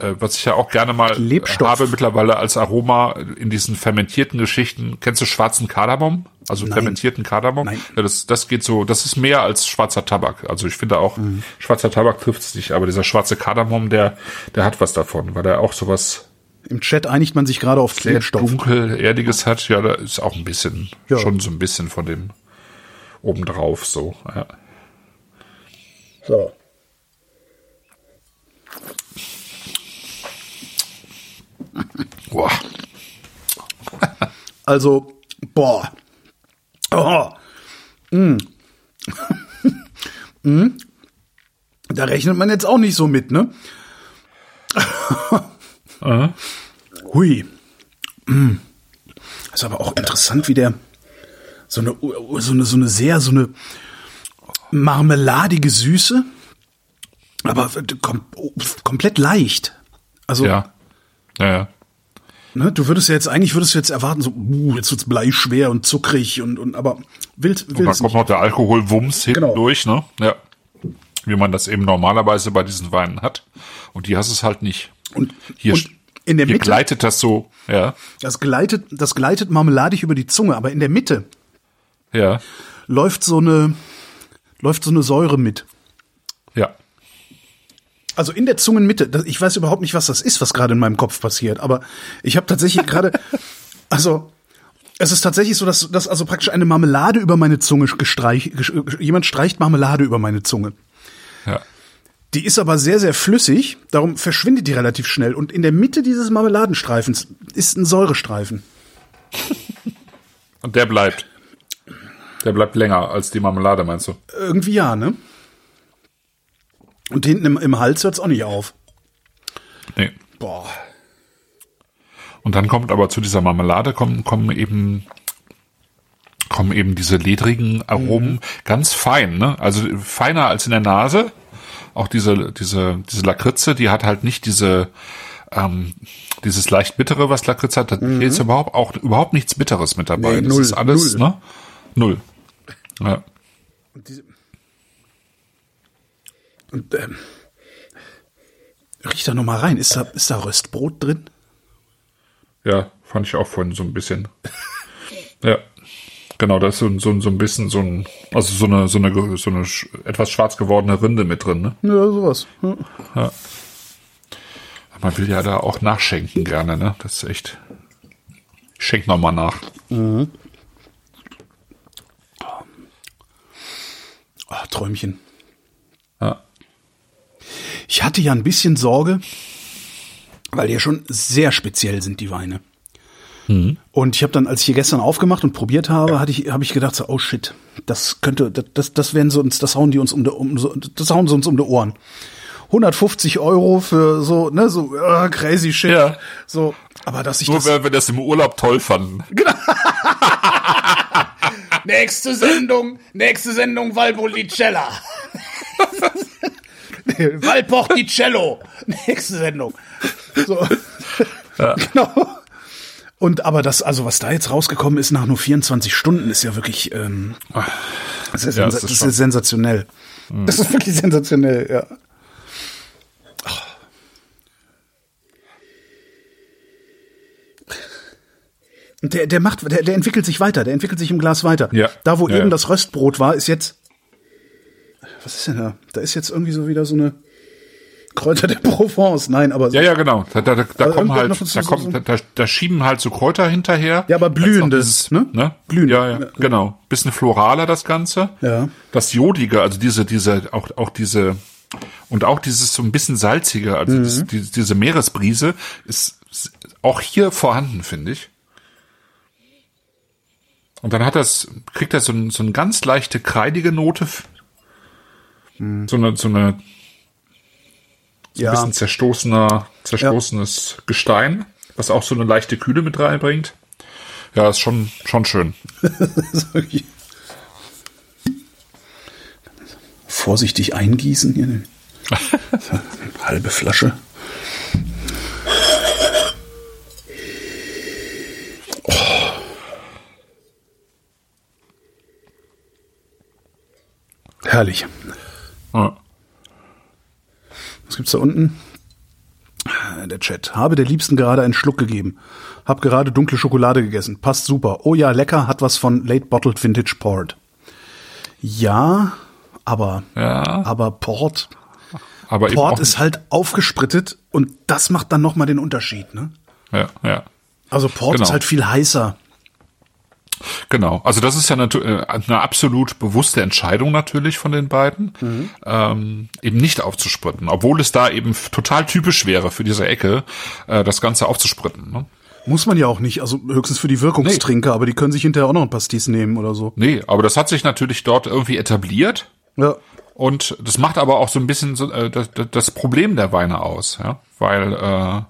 S4: äh, was ich ja auch gerne mal
S3: Klebstoff.
S4: habe mittlerweile als Aroma in diesen fermentierten Geschichten. Kennst du schwarzen Kardamom? Also fermentierten Kardamom?
S3: Nein.
S4: Ja, das, das geht so, das ist mehr als schwarzer Tabak. Also ich finde auch,
S3: Mhm.
S4: schwarzer Tabak trifft es nicht, aber dieser schwarze Kardamom, der, der hat was davon, weil der auch sowas
S3: Im Chat einigt man sich gerade auf
S4: sehr
S3: Klebstoff.
S4: dunkel, erdiges hat. Ja, da ist auch ein bisschen,
S3: Ja.
S4: schon so ein bisschen von dem obendrauf so. Ja.
S3: So.
S4: Boah.
S3: Also, boah. Oh. Mm. mm. Da rechnet man jetzt auch nicht so mit, ne? Hui. Mm. Ist aber auch interessant, wie der so eine so eine so eine sehr so eine marmeladige Süße, aber kom komplett leicht. Also
S4: Ja. Ja, ja.
S3: ne, du würdest ja jetzt, eigentlich würdest du jetzt erwarten, so, uh, jetzt wird's bleischwer und zuckrig und, und aber wild,
S4: Und dann
S3: wild
S4: kommt noch der Alkoholwumms hinten
S3: Genau.
S4: durch, ne? Ja. Wie man das eben normalerweise bei diesen Weinen hat. Und die hast es halt nicht.
S3: Und,
S4: Hier,
S3: und in der
S4: hier
S3: Mitte,
S4: gleitet das so, ja.
S3: das gleitet, das gleitet marmeladig über die Zunge, aber in der Mitte
S4: Ja.
S3: läuft so eine, läuft so eine Säure mit.
S4: Ja.
S3: Also in der Zungenmitte, ich weiß überhaupt nicht, was das ist, was gerade in meinem Kopf passiert, aber ich habe tatsächlich gerade, also es ist tatsächlich so, dass, dass also praktisch eine Marmelade über meine Zunge gestreich, ges- jemand streicht Marmelade über meine Zunge. Die ist aber sehr, sehr flüssig, darum verschwindet die relativ schnell. Und in der Mitte dieses Marmeladenstreifens ist ein Säurestreifen.
S4: Und der bleibt. Der bleibt länger als die Marmelade, meinst du?
S3: Irgendwie ja, ne? Und hinten im, im Hals hört's auch nicht auf.
S4: Nee.
S3: Boah.
S4: Und dann kommt aber zu dieser Marmelade kommen, kommen eben kommen eben diese ledrigen Aromen ganz fein, ne? Also feiner als in der Nase. Auch diese diese diese Lakritze, die hat halt nicht diese ähm, dieses leicht bittere, was Lakritze hat. Da hier ist überhaupt auch überhaupt nichts Bitteres mit dabei.
S3: Nee,
S4: das
S3: null,
S4: ist alles,
S3: null.
S4: ne? Null. Ja.
S3: Und, diese und ähm, riech da noch mal rein. Ist da, ist da Röstbrot drin?
S4: Ja, fand ich auch vorhin so ein bisschen. ja. Genau, da ist so, ein- so, so ein bisschen so ein, also so eine, so eine, so eine etwas schwarz gewordene Rinde mit drin, ne?
S3: Ja, sowas. Ja.
S4: Man will ja da auch nachschenken gerne, ne? Das ist echt. Schenk noch mal nach.
S3: Oh, Träumchen.
S4: Ja.
S3: Ich hatte ja ein bisschen Sorge, weil die ja schon sehr speziell sind, die Weine. Und ich habe dann, als ich hier gestern aufgemacht und probiert habe, hatte ich, habe ich gedacht, so, oh shit, das könnte, das, das, das werden so uns, das hauen die uns um, die- um so, das hauen sie uns um die Ohren. 150 Euro für so, ne, so äh, crazy shit.
S4: Ja.
S3: So, aber dass ich
S4: Nur
S3: das.
S4: weil wir das im Urlaub toll fanden.
S3: Nächste Sendung, nächste Sendung Valpolicella. Valporticello. Nächste Sendung. So. Genau. Und aber das, also was da jetzt rausgekommen ist nach nur 24 Stunden, ist ja wirklich, ähm, das ist,
S4: Ja, das ist
S3: das ist sensationell. Das ist wirklich sensationell, ja. Der, der macht, der, der entwickelt sich weiter, der entwickelt sich im Glas weiter.
S4: Ja.
S3: Da, wo
S4: Ja,
S3: eben
S4: ja.
S3: das Röstbrot war, ist jetzt, was ist denn da? Da ist jetzt irgendwie so wieder so eine Kräuter der Provence. Nein, aber so,
S4: Ja, ja, genau. Da, da, da, kommen halt,
S3: so-
S4: da, kommen,
S3: so-
S4: da, da, schieben halt so Kräuter hinterher.
S3: Ja, aber blühendes,
S4: dieses,
S3: ne?
S4: ne?
S3: Blühend.
S4: Ja, ja, genau. Bisschen floraler das Ganze.
S3: Ja.
S4: Das Jodige, also diese, diese, auch, auch diese, und auch dieses so ein bisschen salzige, also
S3: Mhm.
S4: das, die, diese Meeresbrise ist auch hier vorhanden, finde ich. Und dann hat das, kriegt er so, ein, so eine ganz leichte kreidige Note.
S3: Mhm.
S4: So eine, so eine so ein
S3: ja.
S4: bisschen zerstoßener, zerstoßenes Gestein, was auch so eine leichte Kühle mit reinbringt. Ja, ist schon, schon schön.
S3: Vorsichtig eingießen hier. Halbe Flasche. Oh. Herrlich.
S4: Ja.
S3: Was gibt's da unten? Der Chat. Habe der Liebsten gerade einen Schluck gegeben. Hab gerade dunkle Schokolade gegessen. Passt super. Oh ja, lecker. Hat was von Late Bottled Vintage Port. Ja, aber,
S4: Ja.
S3: aber Port,
S4: Aber
S3: Port ist halt aufgesprittet und das macht dann nochmal den Unterschied, ne?
S4: ja, ja.
S3: Also Port
S4: Genau.
S3: ist halt viel heißer.
S4: Genau, also das ist ja äh, eine absolut bewusste Entscheidung natürlich von den beiden, ähm, eben nicht aufzuspritten, obwohl es da eben total typisch wäre für diese Ecke, äh, das Ganze aufzuspritten. Ne?
S3: Muss man ja auch nicht, also höchstens für die Wirkungstrinker, aber die können sich hinterher auch noch ein Pastis nehmen oder so.
S4: Nee, aber das hat sich natürlich dort irgendwie etabliert
S3: Ja.
S4: und das macht aber auch so ein bisschen so, äh, das, das Problem der Weine aus, ja, weil äh,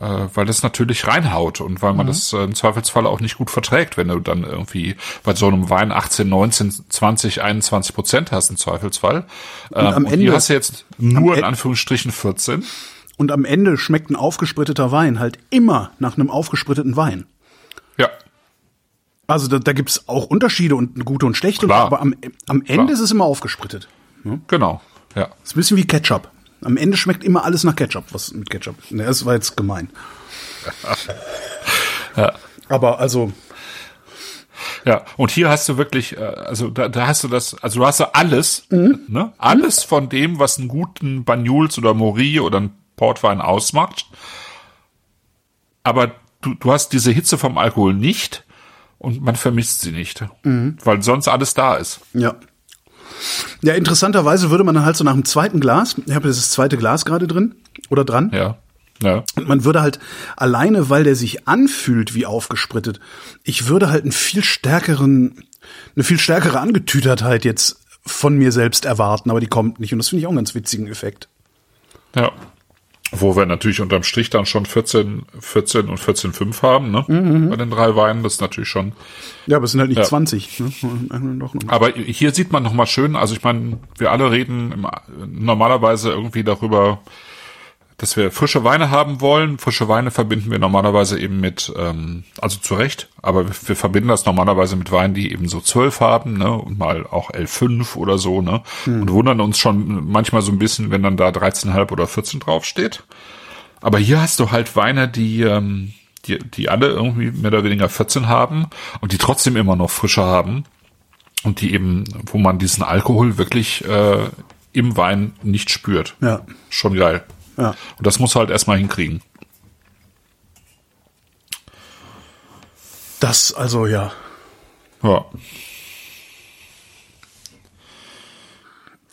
S4: äh, weil das natürlich reinhaut und weil man das äh, im Zweifelsfall auch nicht gut verträgt, wenn du dann irgendwie bei so einem Wein 18, 19, 20, 21 Prozent hast im Zweifelsfall. Ähm,
S3: am
S4: und hier
S3: Ende-
S4: hast du jetzt nur in
S3: Ende-
S4: Anführungsstrichen 14.
S3: Und am Ende schmeckt ein aufgespritteter Wein halt immer nach einem aufgespritteten Wein.
S4: Ja.
S3: Also da, da gibt's auch Unterschiede und gute und schlechte,
S4: Klar.
S3: aber am, am Ende ist es immer aufgesprittet.
S4: Genau. Ja.
S3: ist ein bisschen wie Ketchup. Am Ende schmeckt immer alles nach Ketchup, was mit Ketchup. Ne, das war jetzt gemein. Aber also,
S4: Ja, und hier hast du wirklich, äh, also da, da hast du das, also du hast ja alles, ne? Alles von dem, was einen guten Banyuls oder Mori oder einen Portwein ausmacht. Aber du, du hast diese Hitze vom Alkohol nicht und man vermisst sie nicht, weil sonst alles da ist.
S3: ja. Ja, interessanterweise würde man dann halt so nach dem zweiten Glas, ich habe das zweite Glas gerade drin oder dran,
S4: Ja. Ja.
S3: Und man würde halt alleine, weil der sich anfühlt wie aufgesprittet, ich würde halt einen viel stärkeren, eine viel stärkere Angetütertheit jetzt von mir selbst erwarten, aber die kommt nicht. Und das finde ich auch einen ganz witzigen Effekt.
S4: Ja. Wo wir natürlich unterm Strich dann schon 14, 14 und 14,5 haben, ne? Bei den drei Weinen, das ist natürlich schon.
S3: Ja, aber es sind halt nicht
S4: Ja.
S3: 20. Ne? Noch.
S4: Aber hier sieht man nochmal schön, also ich meine, wir alle reden normalerweise irgendwie darüber, dass wir frische Weine haben wollen. Frische Weine verbinden wir normalerweise eben mit, ähm, also zu Recht, aber wir, wir verbinden das normalerweise mit Weinen, die eben so 12 haben, ne, und mal auch L5 oder so, ne, und wundern uns schon manchmal so ein bisschen, wenn dann da 13,5 oder 14 draufsteht. Aber hier hast du halt Weine, die, ähm, die, die alle irgendwie mehr oder weniger 14 haben und die trotzdem immer noch frische haben und die eben, wo man diesen Alkohol wirklich äh, im Wein nicht spürt.
S3: Ja.
S4: Schon geil.
S3: Ja.
S4: Und das muss halt erstmal hinkriegen.
S3: Das, also ja.
S4: Ja.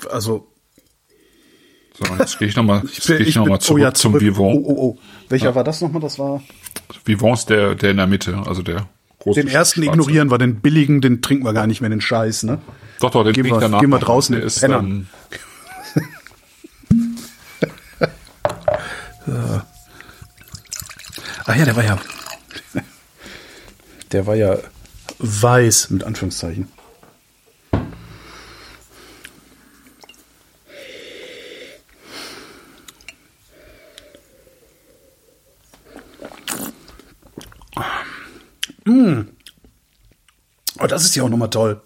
S3: Also.
S4: So, jetzt gehe ich nochmal geh ich noch mal zurück
S3: oh ja,
S4: zum
S3: zurück.
S4: Vivant.
S3: Oh, oh, oh. Welcher war das nochmal? Das war.
S4: Vivant ist der, der in der Mitte, also der große.
S3: Den ersten
S4: schwarze.
S3: ignorieren wir, den billigen, den trinken wir gar nicht mehr, den Scheiß, ne?
S4: Doch, doch, den
S3: Gehen wir-
S4: danach.
S3: gehen wir draußen
S4: Der ist
S3: Penner.
S4: Dann,
S3: Ah ja, der war ja. Der war ja weiß, mit Anführungszeichen. Mm. Oh, das ist ja auch nochmal toll.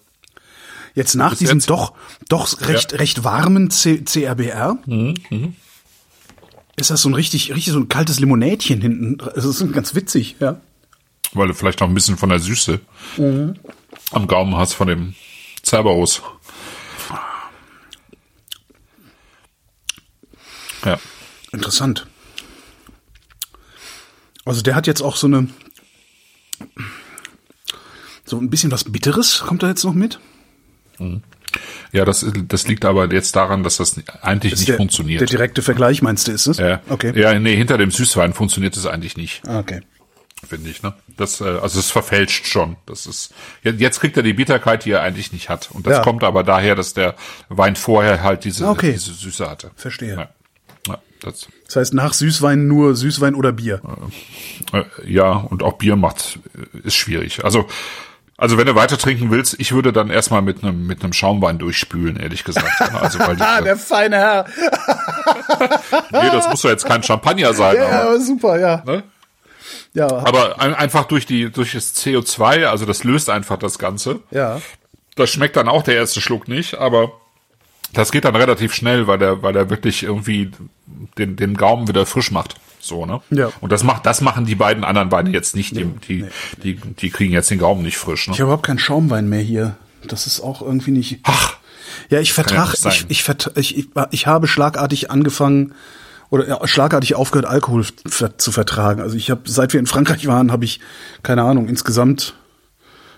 S3: Jetzt nach
S4: Bis
S3: diesem
S4: jetzt?
S3: doch, doch recht, recht warmen C CRBR ist das so ein richtig, richtig so ein kaltes Limonädchen hinten. Das ist ganz witzig, ja.
S4: weil du vielleicht noch ein bisschen von der Süße am Gaumen hast von dem Cerberus. Ja.
S3: Interessant. Also der hat jetzt auch so eine, so ein bisschen was Bitteres kommt da jetzt noch mit.
S4: Ja, das, das liegt aber jetzt daran, dass das eigentlich nicht
S3: der,
S4: funktioniert.
S3: Der direkte Vergleich meinst du, ist es?
S4: ja.
S3: Okay.
S4: ja, nee, hinter dem Süßwein funktioniert es eigentlich nicht,
S3: Ah, Okay.
S4: finde ich. Ne? Das, äh, also es verfälscht schon. Das ist jetzt, kriegt er die Bitterkeit, die er eigentlich nicht hat. Und das
S3: Ja.
S4: kommt aber daher, dass der Wein vorher halt diese,
S3: Okay.
S4: diese Süße hatte.
S3: Verstehe.
S4: Ja. Ja, das,
S3: Das heißt nach Süßwein nur Süßwein oder Bier.
S4: äh, ja, und auch Bier macht, äh, ist schwierig. Also, also wenn du weiter trinken willst, ich würde dann erstmal mit einem mit einem Schaumwein durchspülen, ehrlich gesagt. Also weil
S3: Ah,
S4: die,
S3: der feine Herr.
S4: nee, das muss ja jetzt kein Champagner sein,
S3: Ja,
S4: aber,
S3: aber super, ja.
S4: ne?
S3: Ja,
S4: aber ein, einfach durch die durch das CO2, also das löst einfach das Ganze.
S3: ja.
S4: Das schmeckt dann auch der erste Schluck nicht, aber das geht dann relativ schnell, weil der weil der wirklich irgendwie den den Gaumen wieder frisch macht. So, ne?
S3: Ja.
S4: Und das macht, das machen die beiden anderen Weine jetzt nicht. Die, die, die, die kriegen jetzt den Gaumen nicht frisch, ne?
S3: Ich habe überhaupt keinen Schaumwein mehr hier. Das ist auch irgendwie nicht.
S4: Ach,
S3: Ja, ich
S4: ja
S3: vertrag,
S4: sein.
S3: ich, ich, vertra- ich, ich, ich habe schlagartig angefangen oder ja, schlagartig aufgehört, Alkohol ver zu vertragen. Also ich habe, seit wir in Frankreich waren, habe ich, keine Ahnung, insgesamt,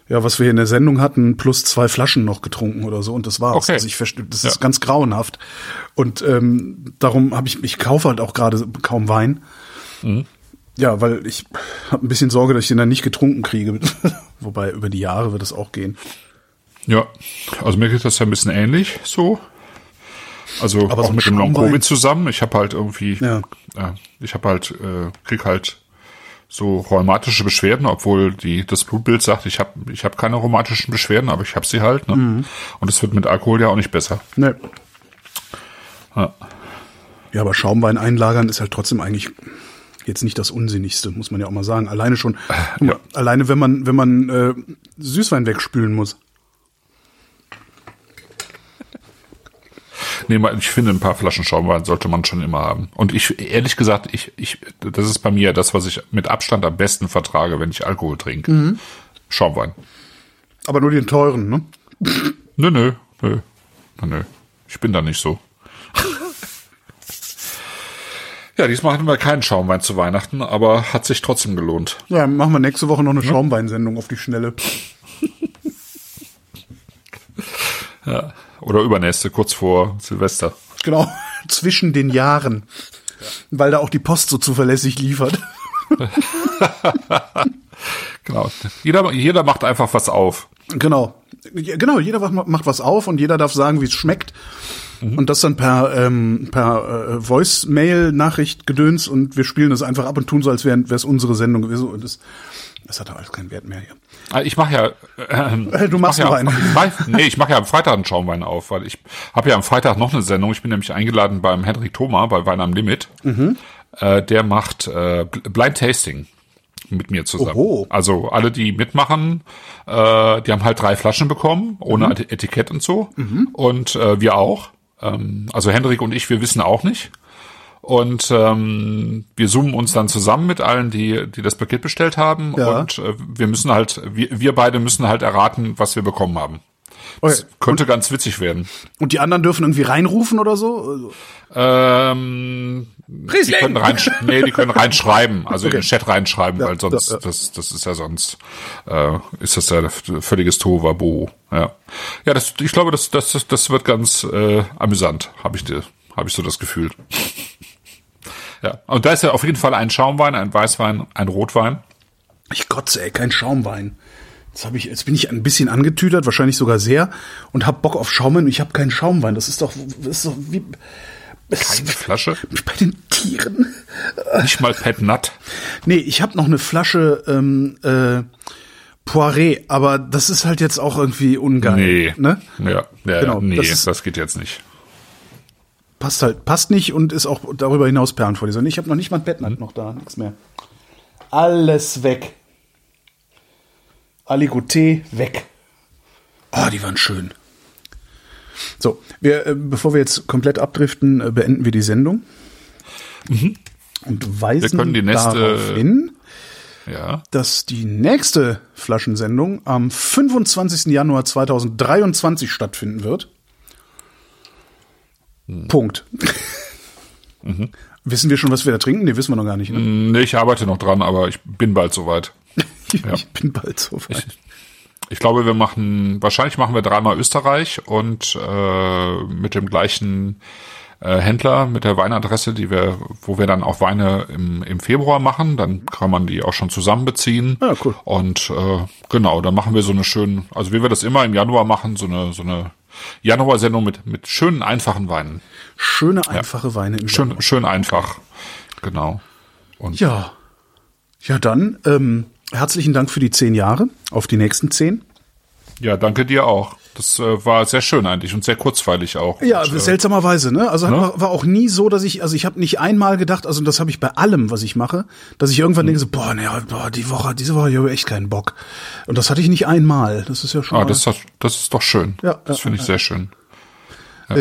S3: ja, was wir hier in der Sendung hatten, plus zwei Flaschen noch getrunken oder so und das war's.
S4: Okay.
S3: Also ich verstehe, das
S4: Ja.
S3: ist ganz grauenhaft. Und ähm, darum habe ich, ich kaufe halt auch gerade kaum Wein.
S4: Mhm.
S3: Ja, weil ich habe ein bisschen Sorge, dass ich den dann nicht getrunken kriege. Wobei über die Jahre wird es auch gehen.
S4: Ja, also mir geht das ja ein bisschen ähnlich so. Also
S3: Aber
S4: auch
S3: so
S4: mit dem Long Covid zusammen. Ich habe halt irgendwie,
S3: Ja.
S4: äh, ich habe halt, äh, krieg halt so rheumatische Beschwerden, obwohl die das Blutbild sagt, ich habe ich hab keine rheumatischen Beschwerden, aber ich habe sie halt. Ne?
S3: Mhm.
S4: Und es wird mit Alkohol ja auch nicht besser.
S3: Ne.
S4: Ja.
S3: Ja, aber Schaumwein einlagern ist halt trotzdem eigentlich jetzt nicht das Unsinnigste, muss man ja auch mal sagen. Alleine schon, guck mal, alleine wenn man, wenn man äh, Süßwein wegspülen muss.
S4: Nee, mal, ich finde, ein paar Flaschen Schaumwein sollte man schon immer haben. Und ich, ehrlich gesagt, ich, ich, das ist bei mir das, was ich mit Abstand am besten vertrage, wenn ich Alkohol trinke.
S3: Mhm.
S4: Schaumwein.
S3: Aber nur den teuren, ne?
S4: Nö, nö, nö, nö, nö. Ich bin da nicht so. ja, diesmal hatten wir keinen Schaumwein zu Weihnachten, aber hat sich trotzdem gelohnt.
S3: Ja, machen wir nächste Woche noch eine Schaumweinsendung auf die Schnelle.
S4: Oder übernächste, kurz vor Silvester.
S3: Genau, zwischen den Jahren. Weil da auch die Post so zuverlässig liefert.
S4: Genau. Jeder, jeder macht einfach was auf.
S3: Genau. Ja, Genau, jeder macht- was auf und jeder darf sagen, wie es schmeckt. Und das dann per, ähm, per äh, Voice-Mail-Nachricht gedöns und wir spielen das einfach ab und tun so, als wäre es unsere Sendung gewesen. Und das, das hat alles keinen Wert mehr hier.
S4: Ah, Ich mache ja. ähm,
S3: Äh, du machst
S4: mach ja,
S3: einen.
S4: Ich nee, ich mache ja am Freitag einen Schaumwein auf, weil ich habe ja am Freitag noch eine Sendung. Ich bin nämlich eingeladen beim Henrik Thoma bei Wein am Limit.
S3: Mhm.
S4: Äh, der macht äh, Blind Tasting mit mir zusammen.
S3: Oho.
S4: Also alle, die mitmachen, äh, die haben halt drei Flaschen bekommen, ohne
S3: Mhm.
S4: Eti- Etikett und so. Und äh, wir auch. Ähm, also Henrik und ich, wir wissen auch nicht. Und ähm, wir zoomen uns dann zusammen mit allen, die, die das Paket bestellt haben.
S3: Ja.
S4: Und äh, wir müssen halt, wir, wir beide müssen halt erraten, was wir bekommen haben.
S3: Okay.
S4: Könnte ganz witzig werden.
S3: Und die anderen dürfen irgendwie reinrufen oder so?
S4: Ähm, die
S3: Riesling!
S4: können rein, nee, die können reinschreiben, also in
S3: Okay.
S4: den Chat reinschreiben,
S3: Ja,
S4: weil sonst,
S3: ja, ja.
S4: das, das ist ja sonst, äh, ist das ja völliges Tohuwabohu. Ja, ja, das, ich glaube, das, das, das- das wird ganz äh, amüsant, habe ich dir, habe ich so das Gefühl. Ja, und da ist ja auf jeden Fall ein Schaumwein, ein Weißwein, ein Rotwein.
S3: Ich kotze, ey, kein Schaumwein. Jetzt, hab ich, jetzt bin ich ein bisschen angetütert, wahrscheinlich sogar sehr, und hab Bock auf Schaumwein und ich habe keinen Schaumwein. Das ist doch, das ist doch wie, das
S4: Keine Flasche,
S3: bei den Tieren.
S4: nicht mal Pet Nut.
S3: Nee, ich habe noch eine Flasche ähm, äh, Poiré, aber das ist halt jetzt auch irgendwie ungeil.
S4: Nee,
S3: Ne?
S4: ja, ja,
S3: Genau,
S4: nee,
S3: das
S4: das,
S3: ist-
S4: geht jetzt nicht.
S3: Passt halt, passt nicht und ist auch darüber hinaus Perlenvorleser. Ich habe noch nicht mal ein Bettnut noch da, nichts mehr. Alles weg. Aligoté weg. Ah, die waren schön. So, wir, äh, bevor wir jetzt komplett abdriften, äh, beenden wir die Sendung. Und weisen
S4: nächste-
S3: darauf hin,
S4: Ja,
S3: dass die nächste Flaschensendung am 25. Januar 2023 stattfinden wird. Punkt. Wissen wir schon, was wir da trinken? Nee, wissen wir noch gar nicht. Ne?
S4: nee, ich arbeite noch dran, aber ich bin bald soweit.
S3: Ich bin bald so weit.
S4: Ich glaube, wir machen, wahrscheinlich machen wir dreimal Österreich und äh, mit dem gleichen äh, Händler, mit der Weinadresse, die wir, wo wir dann auch Weine im, im Februar machen. Dann kann man die auch schon zusammen beziehen.
S3: Ah, cool.
S4: Und äh, genau, dann machen wir so eine schöne, also wie wir das immer im Januar machen, so eine, so eine Januar-Sendung mit, mit schönen, einfachen Weinen.
S3: Schöne, einfache Weine im
S4: Schön,
S3: Januar.
S4: schön einfach. Genau. Und
S3: Ja. Ja, dann ähm, herzlichen Dank für die zehn Jahre. Auf die nächsten zehn.
S4: ja, danke dir auch. Das äh, war sehr schön eigentlich und sehr kurzweilig auch.
S3: Ja,
S4: und, äh,
S3: seltsamerweise, ne? Also
S4: ne?
S3: war, war auch nie so, dass ich, also ich habe nicht einmal gedacht, also das habe ich bei allem, was ich mache, dass ich irgendwann denke so, boah, ne, boah, die Woche, diese Woche habe ich echt keinen Bock. Und das hatte ich nicht einmal. Das ist ja schon.
S4: Ah, das, ist- das ist doch schön.
S3: Ja,
S4: das
S3: ja,
S4: finde ich sehr schön.
S3: Äh,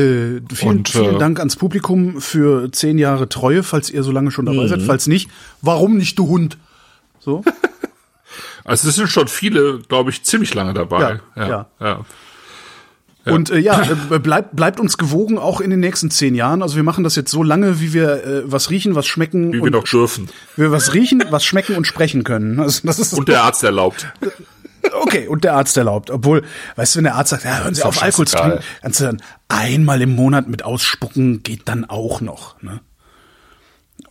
S3: vielen,
S4: Und,
S3: vielen
S4: äh,
S3: Dank ans Publikum für zehn Jahre Treue, falls ihr so lange schon dabei
S4: Mhm.
S3: seid. Falls nicht, warum nicht du Hund? So?
S4: Also es sind schon viele, glaube ich, ziemlich lange dabei.
S3: Ja,
S4: ja. ja.
S3: Und äh, ja, äh, bleibt, bleibt uns gewogen, auch in den nächsten zehn Jahren. Also wir machen das jetzt so lange, wie wir äh, was riechen, was schmecken
S4: Wie
S3: und
S4: wir doch dürfen.
S3: wir was riechen, was schmecken und sprechen können. Also das ist
S4: Und der Arzt erlaubt.
S3: okay und der Arzt erlaubt. Obwohl, weißt du, wenn der Arzt sagt, ja, hören Sie auf Alkohol zu trinken, kannst du dann einmal im Monat mit ausspucken, geht dann auch noch. Ne?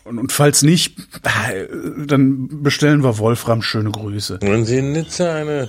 S3: Und, und falls nicht, äh, dann bestellen wir Wolfram schöne Grüße.
S5: Wenn Sie in Nizza eine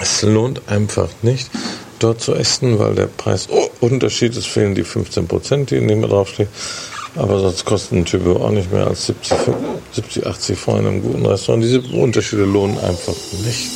S5: Es lohnt einfach nicht, dort zu essen, weil der Preisunterschied ist, fehlen die 15 Prozent, die in dem draufstehen. Aber sonst kostet ein Typo auch nicht mehr als 70, 70 80 Freunde einem guten Restaurant. Diese Unterschiede lohnen einfach nicht.